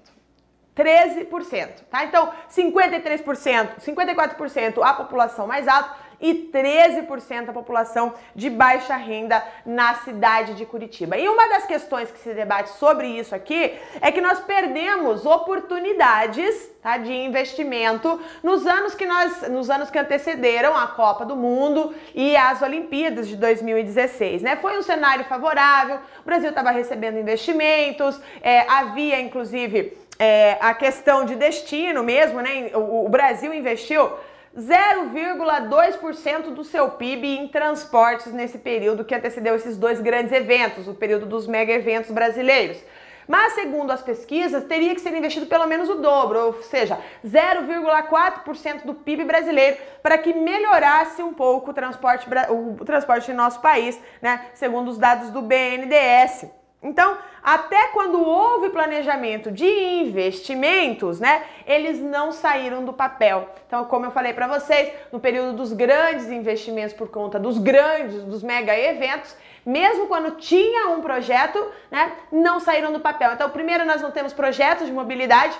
[SPEAKER 1] 13%, tá? Então, 53%, 54% a população mais alta e 13% a população de baixa renda na cidade de Curitiba. E uma das questões que se debate sobre isso aqui é que nós perdemos oportunidades tá, de investimento nos anos que nós, nos anos que antecederam a Copa do Mundo e as Olimpíadas de 2016. Né? Foi um cenário favorável, o Brasil estava recebendo investimentos, é, havia inclusive é, a questão de destino mesmo, né? O, o Brasil investiu 0,2% do seu PIB em transportes nesse período que antecedeu esses dois grandes eventos, o período dos mega eventos brasileiros. Mas, segundo as pesquisas, teria que ser investido pelo menos o dobro, ou seja, 0,4% do PIB brasileiro, para que melhorasse um pouco o transporte, o transporte em nosso país, né? Segundo os dados do BNDES. Então, até quando houve planejamento de investimentos, né, eles não saíram do papel. Então, como eu falei para vocês, no período dos grandes investimentos por conta dos grandes, dos mega eventos, mesmo quando tinha um projeto, né, não saíram do papel. Então, primeiro nós não temos projetos de mobilidade,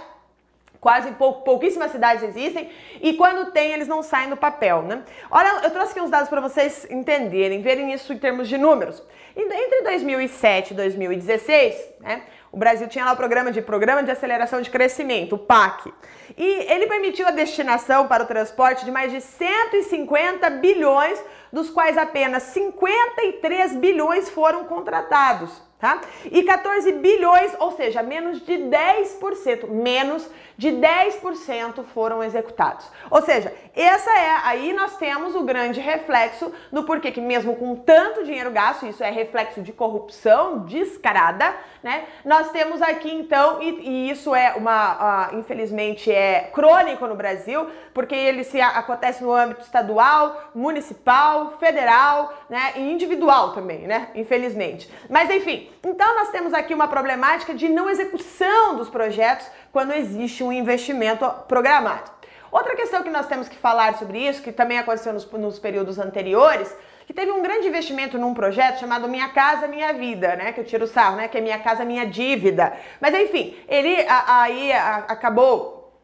[SPEAKER 1] quase pou, pouquíssimas cidades existem e quando tem eles não saem do papel, né? Olha, eu trouxe aqui uns dados para vocês entenderem, verem isso em termos de números. Entre 2007 e 2016, né, o Brasil tinha lá o programa de Programa de Aceleração de Crescimento, o PAC. E ele permitiu a destinação para o transporte de mais de 150 bilhões, dos quais apenas 53 bilhões foram contratados tá? E 14 bilhões, ou seja, menos de 10%, menos de 10% foram executados. Ou seja, essa é, aí nós temos o grande reflexo do porquê que mesmo com tanto dinheiro gasto, isso é reflexo de corrupção descarada, né? Nós temos aqui então, e, e isso é uma, uh, infelizmente, é crônico no Brasil, porque ele se acontece no âmbito estadual, municipal, federal, né? E individual também, né? Infelizmente. Mas enfim, então nós temos aqui uma problemática de não execução dos projetos quando existe um investimento programado. Outra questão que nós temos que falar sobre isso, que também aconteceu nos, nos períodos anteriores, que teve um grande investimento num projeto chamado Minha Casa Minha Vida, né? Que eu tiro o sarro, né? Que é Minha Casa Minha Dívida. Mas enfim, ele aí acabou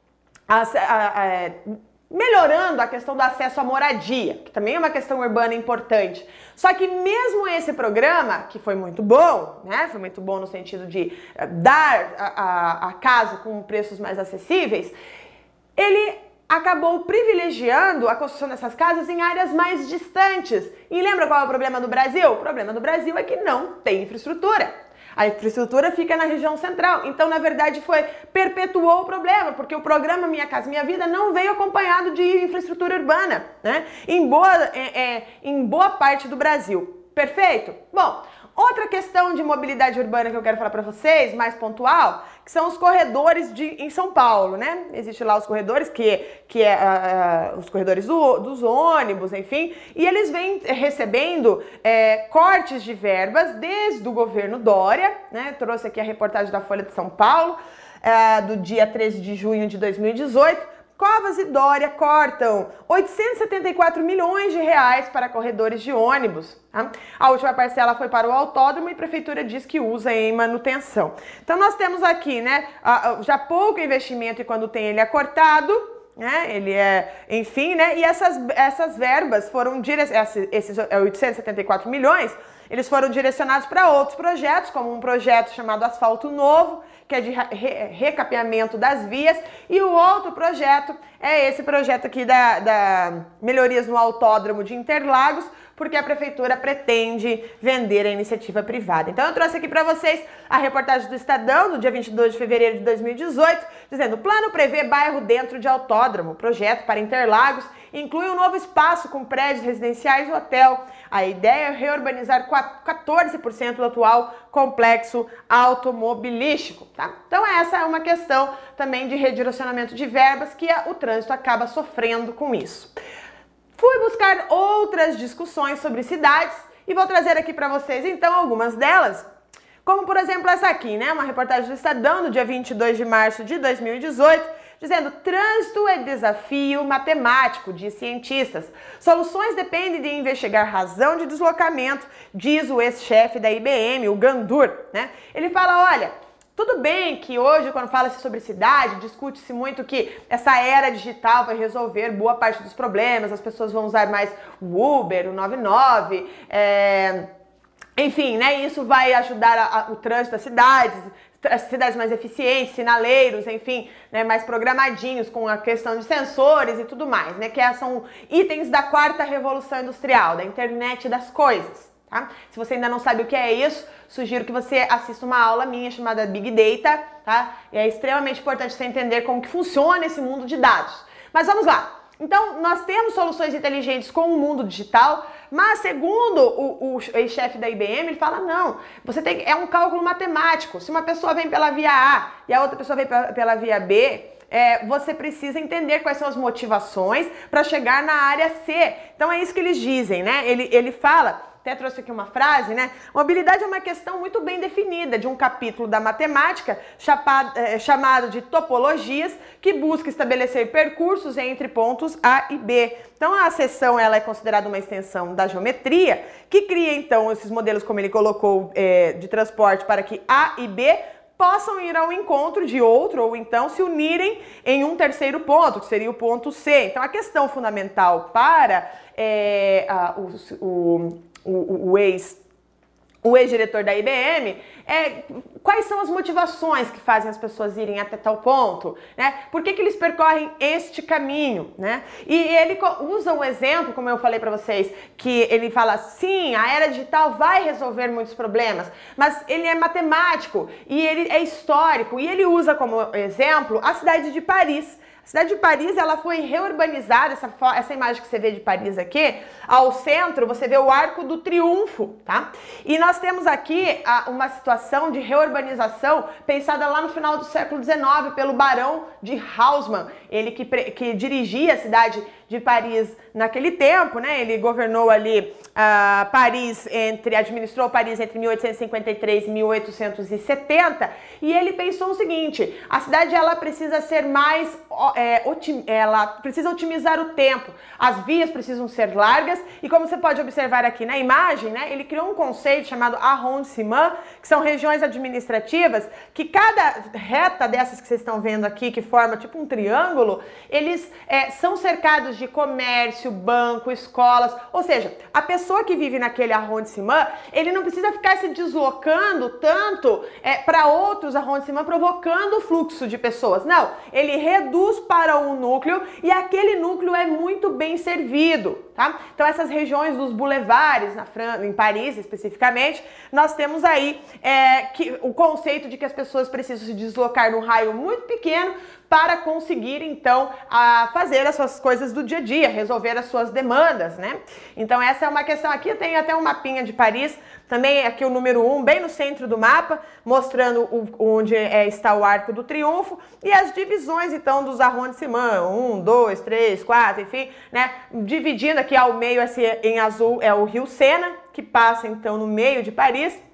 [SPEAKER 1] a, a, a, é, melhorando a questão do acesso à moradia, que também é uma questão urbana importante. Só que mesmo esse programa, que foi muito bom, né? Foi muito bom no sentido de eh, dar a, a, a casa com preços mais acessíveis, ele acabou privilegiando a construção dessas casas em áreas mais distantes. E lembra qual é o problema do Brasil? O problema do Brasil é que não tem infraestrutura. A infraestrutura fica na região central. Então, na verdade, foi perpetuou o problema, porque o programa Minha Casa Minha Vida não veio acompanhado de infraestrutura urbana, né? Em boa, é, é, em boa parte do Brasil. Perfeito? Bom, Outra questão de mobilidade urbana que eu quero falar para vocês, mais pontual, que são os corredores de, em São Paulo, né? Existe lá os corredores, que, que é uh, os corredores do, dos ônibus, enfim, e eles vêm recebendo é, cortes de verbas desde o governo Dória, né? Trouxe aqui a reportagem da Folha de São Paulo, uh, do dia 13 de junho de 2018 Covas e Dória cortam 874 milhões de reais para corredores de ônibus. Tá? A última parcela foi para o autódromo e a prefeitura diz que usa em manutenção. Então nós temos aqui, né, já pouco investimento e quando tem ele é cortado, né? Ele é, enfim, né? E essas, essas verbas foram direcionadas, esses 874 milhões, eles foram direcionados para outros projetos, como um projeto chamado Asfalto Novo, que é de recapeamento das vias, e o outro projeto é esse projeto aqui da, da melhorias no autódromo de Interlagos, porque a prefeitura pretende vender a iniciativa privada. Então eu trouxe aqui para vocês a reportagem do Estadão, do dia 22 de fevereiro de 2018, dizendo: o plano prevê bairro dentro de autódromo. Projeto para Interlagos inclui um novo espaço com prédios residenciais e hotel. A ideia é reurbanizar 14% do atual complexo automobilístico. Tá? Então essa é uma questão também de redirecionamento de verbas que o trânsito acaba sofrendo com isso. Fui buscar outras discussões sobre cidades e vou trazer aqui para vocês então algumas delas. Como por exemplo essa aqui, né? Uma reportagem do Estadão do dia 22 de março de 2018, dizendo: "Trânsito é desafio matemático de cientistas. Soluções dependem de investigar razão de deslocamento", diz o ex-chefe da IBM, o Gandur, né? Ele fala: "Olha, tudo bem que hoje, quando fala-se sobre cidade, discute-se muito que essa era digital vai resolver boa parte dos problemas, as pessoas vão usar mais o Uber, o 99, é... enfim, né? Isso vai ajudar a, a, o trânsito das cidades, cidades mais eficientes, sinaleiros, enfim, né, mais programadinhos com a questão de sensores e tudo mais, né? Que são itens da quarta revolução industrial, da internet das coisas. Tá? Se você ainda não sabe o que é isso, sugiro que você assista uma aula minha chamada Big Data, tá? E é extremamente importante você entender como que funciona esse mundo de dados. Mas vamos lá. Então, nós temos soluções inteligentes com o mundo digital, mas segundo o, o ex-chefe da IBM, ele fala, não, você tem é um cálculo matemático. Se uma pessoa vem pela via A e a outra pessoa vem pela, via B, é, você precisa entender quais são as motivações para chegar na área C. Então é isso que eles dizem, né? Ele, ele fala até trouxe aqui uma frase, né? Mobilidade é uma questão muito bem definida de um capítulo da matemática é, chamado de topologias, que busca estabelecer percursos entre pontos A e B. Então a seção ela é considerada uma extensão da geometria, que cria então esses modelos, como ele colocou, é, de transporte para que A e B possam ir ao encontro de outro ou então se unirem em um terceiro ponto, que seria o ponto C. Então a questão fundamental para é, a, o, o o, o ex o ex-diretor da IBM, é, quais são as motivações que fazem as pessoas irem até tal ponto, né? Por que, que eles percorrem este caminho, né? E ele usa um exemplo, como eu falei para vocês, que ele fala, sim, a era digital vai resolver muitos problemas, mas ele é matemático e ele é histórico, e ele usa como exemplo a cidade de Paris, cidade de Paris ela foi reurbanizada, essa, essa imagem que você vê de Paris aqui, ao centro você vê o Arco do Triunfo, tá? E nós temos aqui a, uma situação de reurbanização pensada lá no final do século XIX pelo Barão de Haussmann, ele que, que dirigia a cidade de Paris naquele tempo, né? Ele governou ali uh, Paris entre, administrou Paris entre 1853 e 1870 e ele pensou o seguinte: a cidade ela precisa ser mais, é, ela precisa otimizar o tempo, as vias precisam ser largas e como você pode observar aqui na imagem, né? Ele criou um conceito chamado arrondissement, que são regiões administrativas que cada reta dessas que vocês estão vendo aqui, que forma tipo um triângulo, eles é, são cercados de comércio, banco, escolas. Ou seja, a pessoa que vive naquele arrondissement, ele não precisa ficar se deslocando tanto é, para outros arrondissements, provocando o fluxo de pessoas. Não, ele reduz para um núcleo e aquele núcleo é muito bem servido. Tá? Então essas regiões dos boulevards na França, em Paris especificamente, nós temos aí é, que, o conceito de que as pessoas precisam se deslocar num raio muito pequeno para conseguir então a fazer as suas coisas do dia a dia, resolver as suas demandas, né? Então essa é uma questão aqui, tem até um mapinha de Paris, também aqui o número 1, um, bem no centro do mapa, mostrando o, onde é, está o Arco do Triunfo e as divisões então dos arrondissements, 1, 2, 3, 4, enfim, né? Dividindo aqui ao meio esse, em azul é o Rio Sena, que passa então no meio de Paris.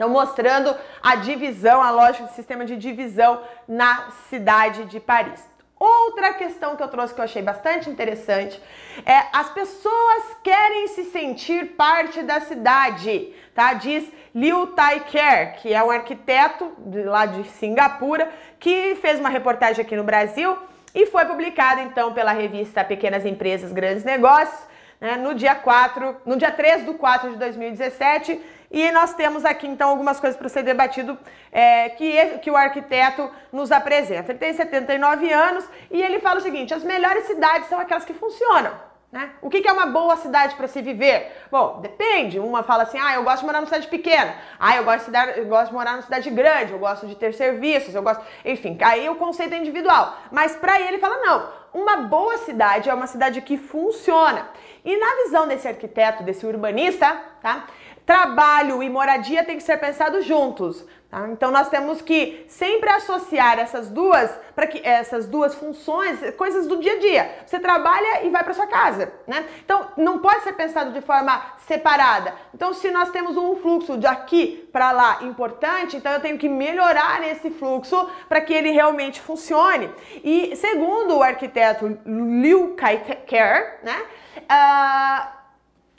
[SPEAKER 1] Então, mostrando a divisão, a lógica do sistema de divisão na cidade de Paris. Outra questão que eu trouxe que eu achei bastante interessante é as pessoas querem se sentir parte da cidade, tá? Diz Liu Tai Ker, que é um arquiteto de lá de Singapura, que fez uma reportagem aqui no Brasil e foi publicado então pela revista Pequenas Empresas, Grandes Negócios, né, no dia 4, no dia 3 do 4 de 2017 e nós temos aqui, então, algumas coisas para ser debatido é, que, que o arquiteto nos apresenta. Ele tem 79 anos e ele fala o seguinte: as melhores cidades são aquelas que funcionam. Né? O que, que é uma boa cidade para se viver? Bom, depende. Uma fala assim: ah, eu gosto de morar numa cidade pequena. Ah, eu gosto de, cidade, eu gosto de morar numa cidade grande. Eu gosto de ter serviços. Eu gosto. Enfim, aí o conceito é individual. Mas para ele, ele fala: não, uma boa cidade é uma cidade que funciona. E na visão desse arquiteto, desse urbanista, tá? Trabalho e moradia têm que ser pensados juntos. Tá? Então nós temos que sempre associar essas duas para que essas duas funções, coisas do dia a dia. Você trabalha e vai para sua casa, né? Então não pode ser pensado de forma separada. Então se nós temos um fluxo de aqui para lá importante, então eu tenho que melhorar esse fluxo para que ele realmente funcione. E segundo o arquiteto Liu Kai-Ker, né? Uh,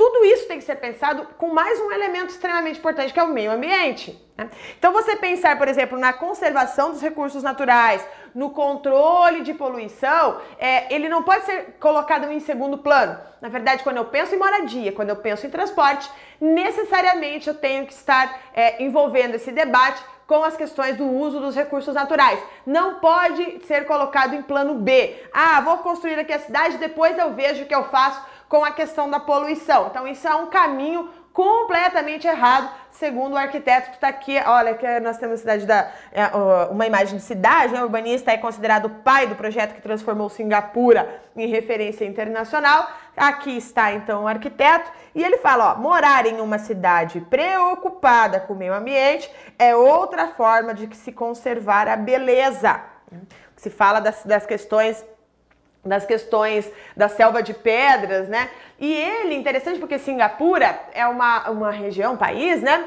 [SPEAKER 1] tudo isso tem que ser pensado com mais um elemento extremamente importante, que é o meio ambiente. Né? Então, você pensar, por exemplo, na conservação dos recursos naturais, no controle de poluição, é, ele não pode ser colocado em segundo plano. Na verdade, quando eu penso em moradia, quando eu penso em transporte, necessariamente eu tenho que estar é, envolvendo esse debate com as questões do uso dos recursos naturais. Não pode ser colocado em plano B. Ah, vou construir aqui a cidade, depois eu vejo o que eu faço com a questão da poluição. Então, isso é um caminho completamente errado, segundo o arquiteto que está aqui. Olha, que nós temos cidade da, é, uma imagem de cidade, né? o urbanista é considerado o pai do projeto que transformou Singapura em referência internacional. Aqui está então o arquiteto e ele fala: ó, morar em uma cidade preocupada com o meio ambiente é outra forma de se conservar a beleza. Se fala das, das questões das questões da selva de pedras, né? E ele, interessante porque Singapura é uma, uma região, um país, né?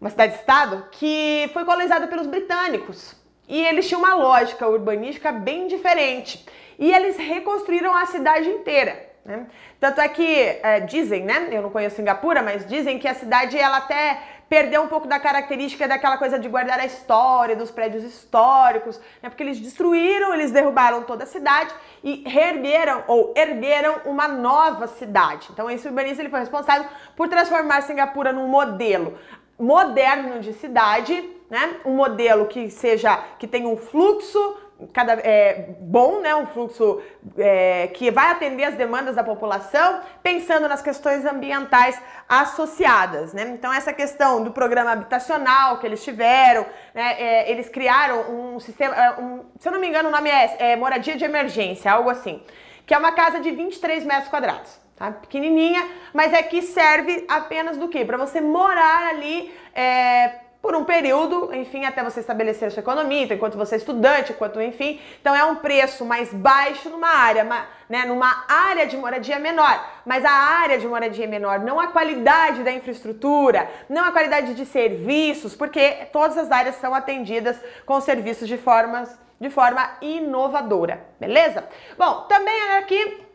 [SPEAKER 1] Uma cidade-estado que foi colonizada pelos britânicos. E eles tinham uma lógica urbanística bem diferente. E eles reconstruíram a cidade inteira. Né? Tanto é que é, dizem, né? Eu não conheço Singapura, mas dizem que a cidade ela até perdeu um pouco da característica daquela coisa de guardar a história, dos prédios históricos, né? porque eles destruíram, eles derrubaram toda a cidade e reergueram ou ergueram uma nova cidade. Então esse urbanista ele foi responsável por transformar Singapura num modelo moderno de cidade, né? Um modelo que seja que tenha um fluxo cada, é, bom, né? um fluxo é, que vai atender as demandas da população, pensando nas questões ambientais associadas. Né? Então, essa questão do programa habitacional que eles tiveram, né? É, eles criaram um sistema, é, um, se eu não me engano, o nome é, é, moradia de emergência, algo assim, que é uma casa de 23 metros quadrados. Tá? Pequenininha, mas é que serve apenas do quê? Para você morar ali é, por um período, enfim, até você estabelecer a sua economia, então, enquanto você é estudante, enquanto, enfim. Então é um preço mais baixo numa área, né, numa área de moradia menor. Mas a área de moradia menor, não a qualidade da infraestrutura, não a qualidade de serviços, porque todas as áreas são atendidas com serviços de formas de forma inovadora, beleza? Bom, também aqui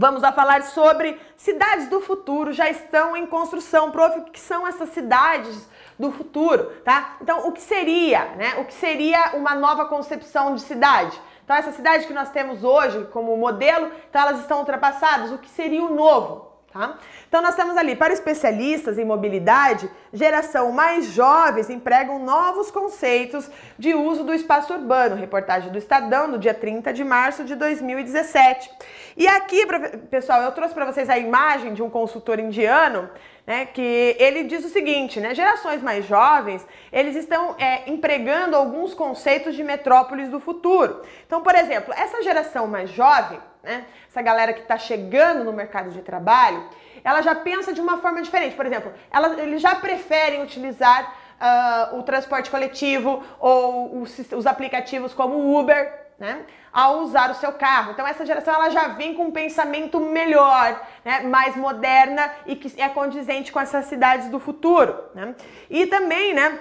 [SPEAKER 1] Vamos a falar sobre cidades do futuro já estão em construção. Prof, o que são essas cidades do futuro, tá? Então, o que seria, né? O que seria uma nova concepção de cidade? Então essa cidade que nós temos hoje como modelo, então elas estão ultrapassadas. O que seria o novo? Tá? Então nós temos ali, para especialistas em mobilidade, geração mais jovens empregam novos conceitos de uso do espaço urbano. Reportagem do Estadão, no dia 30 de março de 2017. E aqui, pessoal, eu trouxe para vocês a imagem de um consultor indiano né, que ele diz o seguinte, né, gerações mais jovens, eles estão é, empregando alguns conceitos de metrópoles do futuro. Então, por exemplo, essa geração mais jovem, né, essa galera que está chegando no mercado de trabalho, ela já pensa de uma forma diferente. Por exemplo, ela, eles já preferem utilizar uh, o transporte coletivo ou os, os aplicativos como o Uber, né? Ao usar o seu carro. Então essa geração ela já vem com um pensamento melhor, né? mais moderna e que é condizente com essas cidades do futuro. Né? E também, né?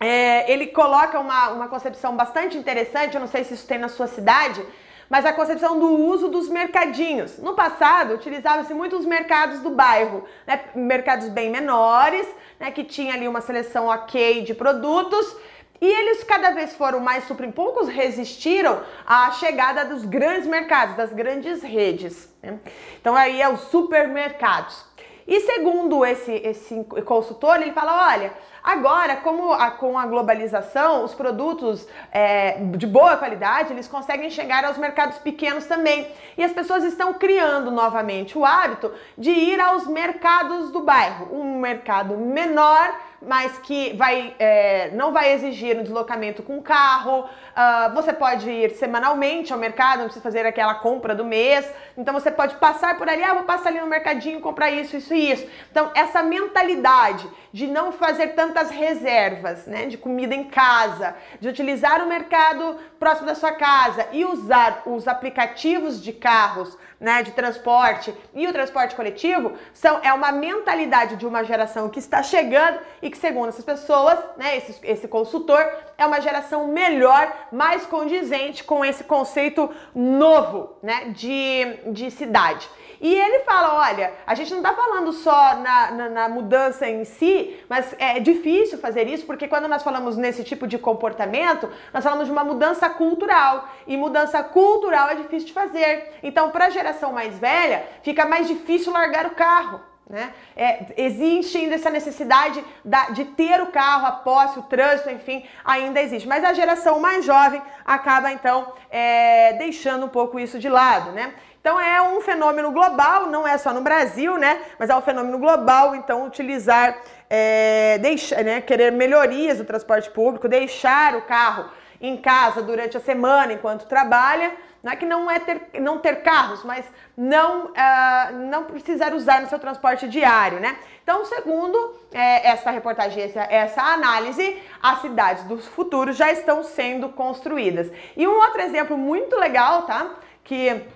[SPEAKER 1] É, ele coloca uma, uma concepção bastante interessante, eu não sei se isso tem na sua cidade, mas a concepção do uso dos mercadinhos. No passado, utilizava-se muito os mercados do bairro, né? mercados bem menores, né? que tinha ali uma seleção ok de produtos e eles cada vez foram mais suprindo, poucos resistiram à chegada dos grandes mercados, das grandes redes. Né? Então aí é os supermercados. E segundo esse, esse consultor, ele fala: olha, agora, como a, com a globalização, os produtos é, de boa qualidade eles conseguem chegar aos mercados pequenos também. E as pessoas estão criando novamente o hábito de ir aos mercados do bairro, um mercado menor mas que vai, é, não vai exigir um deslocamento com carro. Uh, você pode ir semanalmente ao mercado, não precisa fazer aquela compra do mês. Então você pode passar por ali, ah, vou passar ali no mercadinho comprar isso, isso e isso. Então essa mentalidade de não fazer tantas reservas, né, de comida em casa, de utilizar o mercado próximo da sua casa e usar os aplicativos de carros, né, de transporte e o transporte coletivo, são é uma mentalidade de uma geração que está chegando e e que, segundo essas pessoas, né, esse, esse consultor, é uma geração melhor, mais condizente com esse conceito novo né, de, de cidade. E ele fala: olha, a gente não está falando só na, na, na, mudança em si, mas é difícil fazer isso, porque quando nós falamos nesse tipo de comportamento, nós falamos de uma mudança cultural. E mudança cultural é difícil de fazer. Então, para a geração mais velha, fica mais difícil largar o carro. Né? É, existe ainda essa necessidade da, de ter o carro, a posse, o trânsito, enfim, ainda existe. Mas a geração mais jovem acaba então é, deixando um pouco isso de lado, né? Então é um fenômeno global, não é só no Brasil, né? Mas é um fenômeno global, então utilizar, é, deixar, né, querer melhorias do transporte público, deixar o carro em casa durante a semana enquanto trabalha não é que não é ter, não ter carros, mas não, uh, não precisar usar no seu transporte diário, né? Então, segundo é, essa reportagem, essa, essa análise, as cidades dos futuros já estão sendo construídas. E um outro exemplo muito legal, tá? Que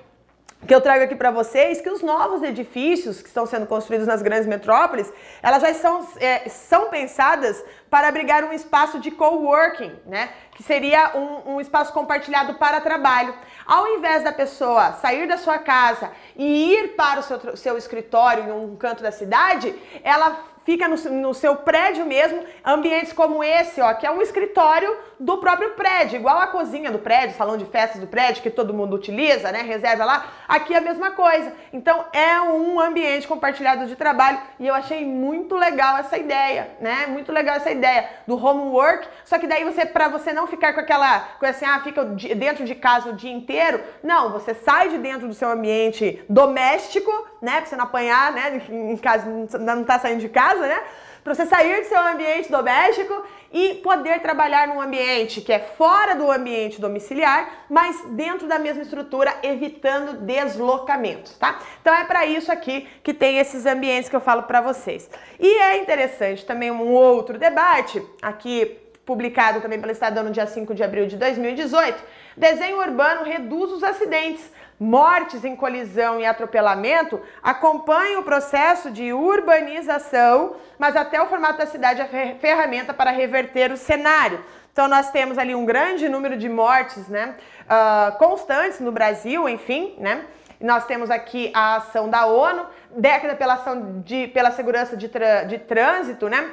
[SPEAKER 1] que eu trago aqui para vocês que os novos edifícios que estão sendo construídos nas grandes metrópoles, elas já são, é, são pensadas para abrigar um espaço de coworking, né? Que seria um, um espaço compartilhado para trabalho. Ao invés da pessoa sair da sua casa e ir para o seu, seu escritório em um canto da cidade, ela fica no, no, seu prédio mesmo, ambientes como esse, ó, que é um escritório do próprio prédio, igual a cozinha do prédio, salão de festas do prédio que todo mundo utiliza, né, reserva lá, aqui é a mesma coisa. Então é um ambiente compartilhado de trabalho e eu achei muito legal essa ideia, né? Muito legal essa ideia do homework, só que daí você para você não ficar com aquela coisa assim, ah, fica dentro de casa o dia inteiro, não, você sai de dentro do seu ambiente doméstico, né, para você não apanhar, né, em casa, não tá saindo de casa casa, né? Para você sair do seu ambiente doméstico e poder trabalhar num ambiente que é fora do ambiente domiciliar, mas dentro da mesma estrutura, evitando deslocamentos, tá? Então é para isso aqui que tem esses ambientes que eu falo para vocês. E é interessante também um outro debate aqui publicado também pelo Estadão no dia 5 de abril de 2018, desenho urbano reduz os acidentes mortes em colisão e atropelamento acompanham o processo de urbanização, mas até o formato da cidade é ferramenta para reverter o cenário. Então nós temos ali um grande número de mortes, né, uh, constantes no Brasil, enfim, né. Nós temos aqui a ação da ONU, década pela ação de, pela segurança de, de trânsito, né,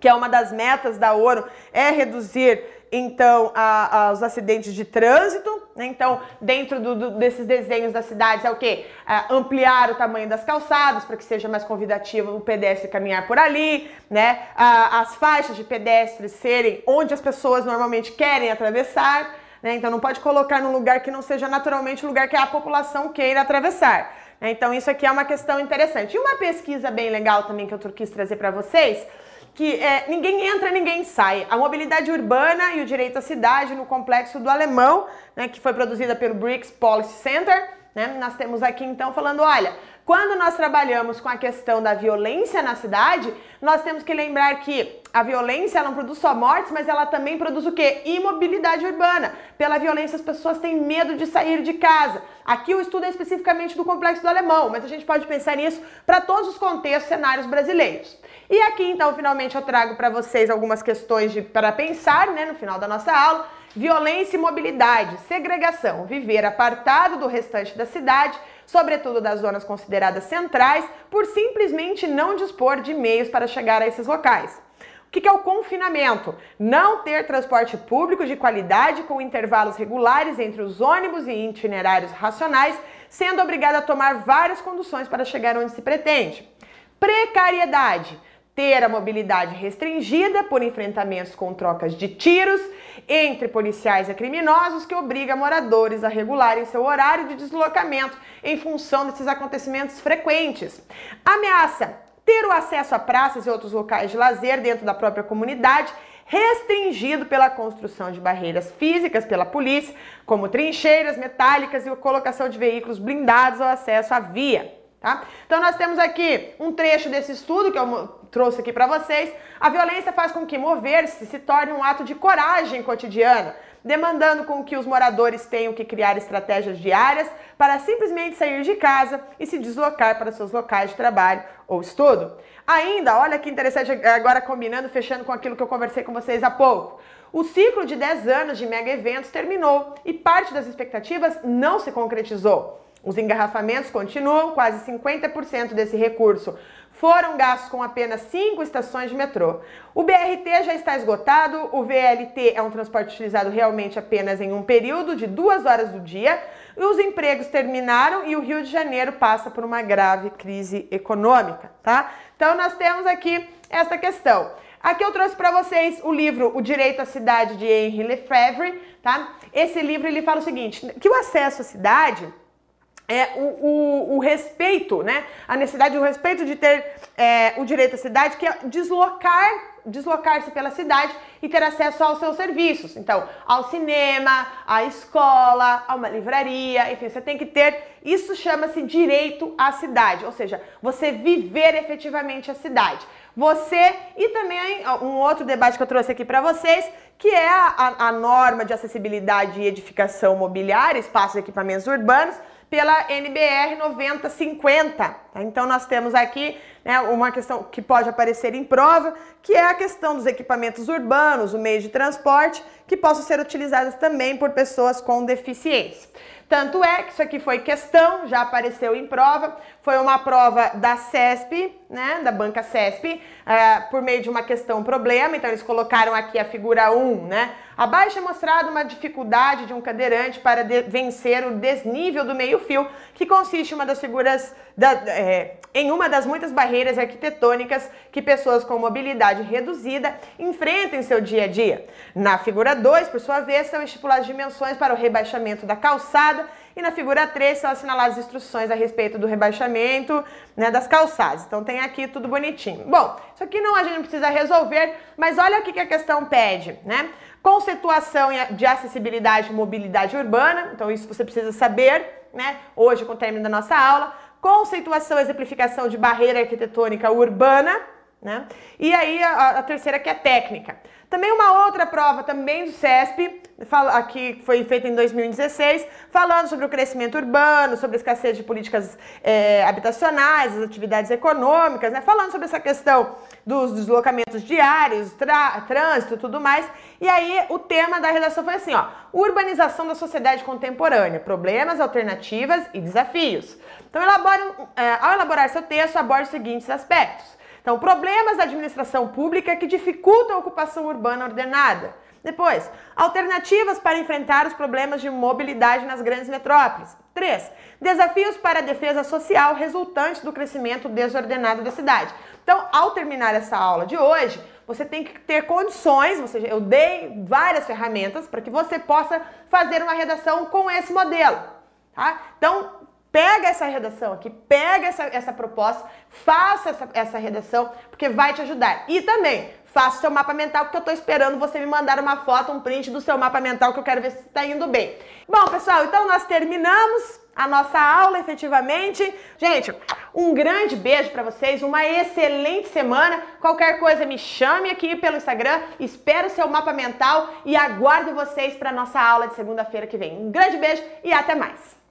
[SPEAKER 1] que é uma das metas da ONU, é reduzir então a, a, os acidentes de trânsito. Né? Então, dentro do, do, desses desenhos das cidades é o que? ampliar o tamanho das calçadas para que seja mais convidativo o pedestre caminhar por ali, né? as faixas de pedestres serem onde as pessoas normalmente querem atravessar. Né? Então, não pode colocar num lugar que não seja naturalmente o lugar que a população queira atravessar. Né? Então, isso aqui é uma questão interessante. E uma pesquisa bem legal também que eu quis trazer para vocês que é, ninguém entra, ninguém sai. A mobilidade urbana e o direito à cidade no complexo do Alemão, né, que foi produzida pelo BRICS Policy Center. Né, nós temos aqui então falando, olha, quando nós trabalhamos com a questão da violência na cidade, nós temos que lembrar que a violência não produz só mortes, mas ela também produz o quê? Imobilidade urbana. Pela violência as pessoas têm medo de sair de casa. Aqui o estudo é especificamente do complexo do alemão, mas a gente pode pensar nisso para todos os contextos, cenários brasileiros. E aqui então finalmente eu trago para vocês algumas questões para pensar, né, no final da nossa aula. Violência e mobilidade, segregação, viver apartado do restante da cidade sobretudo das zonas consideradas centrais, por simplesmente não dispor de meios para chegar a esses locais. O que é o confinamento? Não ter transporte público de qualidade com intervalos regulares entre os ônibus e itinerários racionais, sendo obrigado a tomar várias conduções para chegar onde se pretende. Precariedade ter a mobilidade restringida por enfrentamentos com trocas de tiros entre policiais e criminosos que obriga moradores a regularem seu horário de deslocamento em função desses acontecimentos frequentes. Ameaça ter o acesso a praças e outros locais de lazer dentro da própria comunidade restringido pela construção de barreiras físicas pela polícia, como trincheiras metálicas e a colocação de veículos blindados ao acesso à via. Tá? Então nós temos aqui um trecho desse estudo que eu trouxe aqui para vocês. A violência faz com que mover-se se torne um ato de coragem cotidiana, demandando com que os moradores tenham que criar estratégias diárias para simplesmente sair de casa e se deslocar para seus locais de trabalho ou estudo. Ainda, olha que interessante, agora combinando, fechando com aquilo que eu conversei com vocês há pouco. O ciclo de 10 anos de mega eventos terminou e parte das expectativas não se concretizou. Os engarrafamentos continuam, quase 50% desse recurso foram gastos com apenas cinco estações de metrô. O BRT já está esgotado, o VLT é um transporte utilizado realmente apenas em um período de duas horas do dia, e os empregos terminaram e o Rio de Janeiro passa por uma grave crise econômica, tá? Então nós temos aqui essa questão. Aqui eu trouxe para vocês o livro O Direito à Cidade de Henri Lefebvre, tá? Esse livro ele fala o seguinte, que o acesso à cidade é, o, o, o, respeito, né? A necessidade, o respeito de ter é, o direito à cidade, que é deslocar deslocar-se pela cidade e ter acesso aos seus serviços. Então, ao cinema, à escola, a uma livraria, enfim, você tem que ter. Isso chama-se direito à cidade, ou seja, você viver efetivamente a cidade. Você e também um outro debate que eu trouxe aqui para vocês, que é a, a, norma de acessibilidade e edificação mobiliária, espaços e equipamentos urbanos pela NBR 9050. Tá? Então nós temos aqui né, uma questão que pode aparecer em prova, que é a questão dos equipamentos urbanos, o meio de transporte, que possam ser utilizados também por pessoas com deficiência. Tanto é que isso aqui foi questão, já apareceu em prova, foi uma prova da CESP, né, da banca CESP, uh, por meio de uma questão problema, então eles colocaram aqui a figura 1, né, abaixo é mostrado uma dificuldade de um cadeirante para vencer o desnível do meio fio, que consiste em uma das figuras, da, é, em uma das muitas barreiras arquitetônicas que pessoas com mobilidade reduzida enfrentam em seu dia a dia. Na figura 2, por sua vez, são estipuladas dimensões para o rebaixamento da calçada e na figura 3 são assinaladas instruções a respeito do rebaixamento né, das calçadas. Então tem aqui tudo bonitinho. Bom, isso aqui não a gente precisa resolver, mas olha o que a questão pede, né? Conceituação de acessibilidade e mobilidade urbana, então isso você precisa saber, né? Hoje, com o término da nossa aula. Conceituação e exemplificação de barreira arquitetônica urbana, né? E aí a, a terceira que é técnica. Também uma outra prova também do CESP, aqui foi feita em 2016, falando sobre o crescimento urbano, sobre a escassez de políticas é, habitacionais, as atividades econômicas, né? falando sobre essa questão dos deslocamentos diários, trânsito tudo mais. E aí o tema da redação foi assim, ó, urbanização da sociedade contemporânea, problemas, alternativas e desafios. Então, elabore, é, ao elaborar seu texto, aborde os seguintes aspectos. Então, problemas da administração pública que dificultam a ocupação urbana ordenada. Depois, alternativas para enfrentar os problemas de mobilidade nas grandes metrópoles. 3. Desafios para a defesa social resultantes do crescimento desordenado da cidade. Então, ao terminar essa aula de hoje, você tem que ter condições, ou seja, eu dei várias ferramentas para que você possa fazer uma redação com esse modelo. Tá? Então, pega essa redação aqui, pega essa, essa proposta, faça essa, essa redação, porque vai te ajudar. E também, faça o seu mapa mental, porque eu estou esperando você me mandar uma foto, um print do seu mapa mental, que eu quero ver se está indo bem. Bom, pessoal, então nós terminamos a nossa aula efetivamente. Gente, um grande beijo para vocês, uma excelente semana. Qualquer coisa me chame aqui pelo Instagram, espero o seu mapa mental e aguardo vocês para nossa aula de segunda-feira que vem. Um grande beijo e até mais.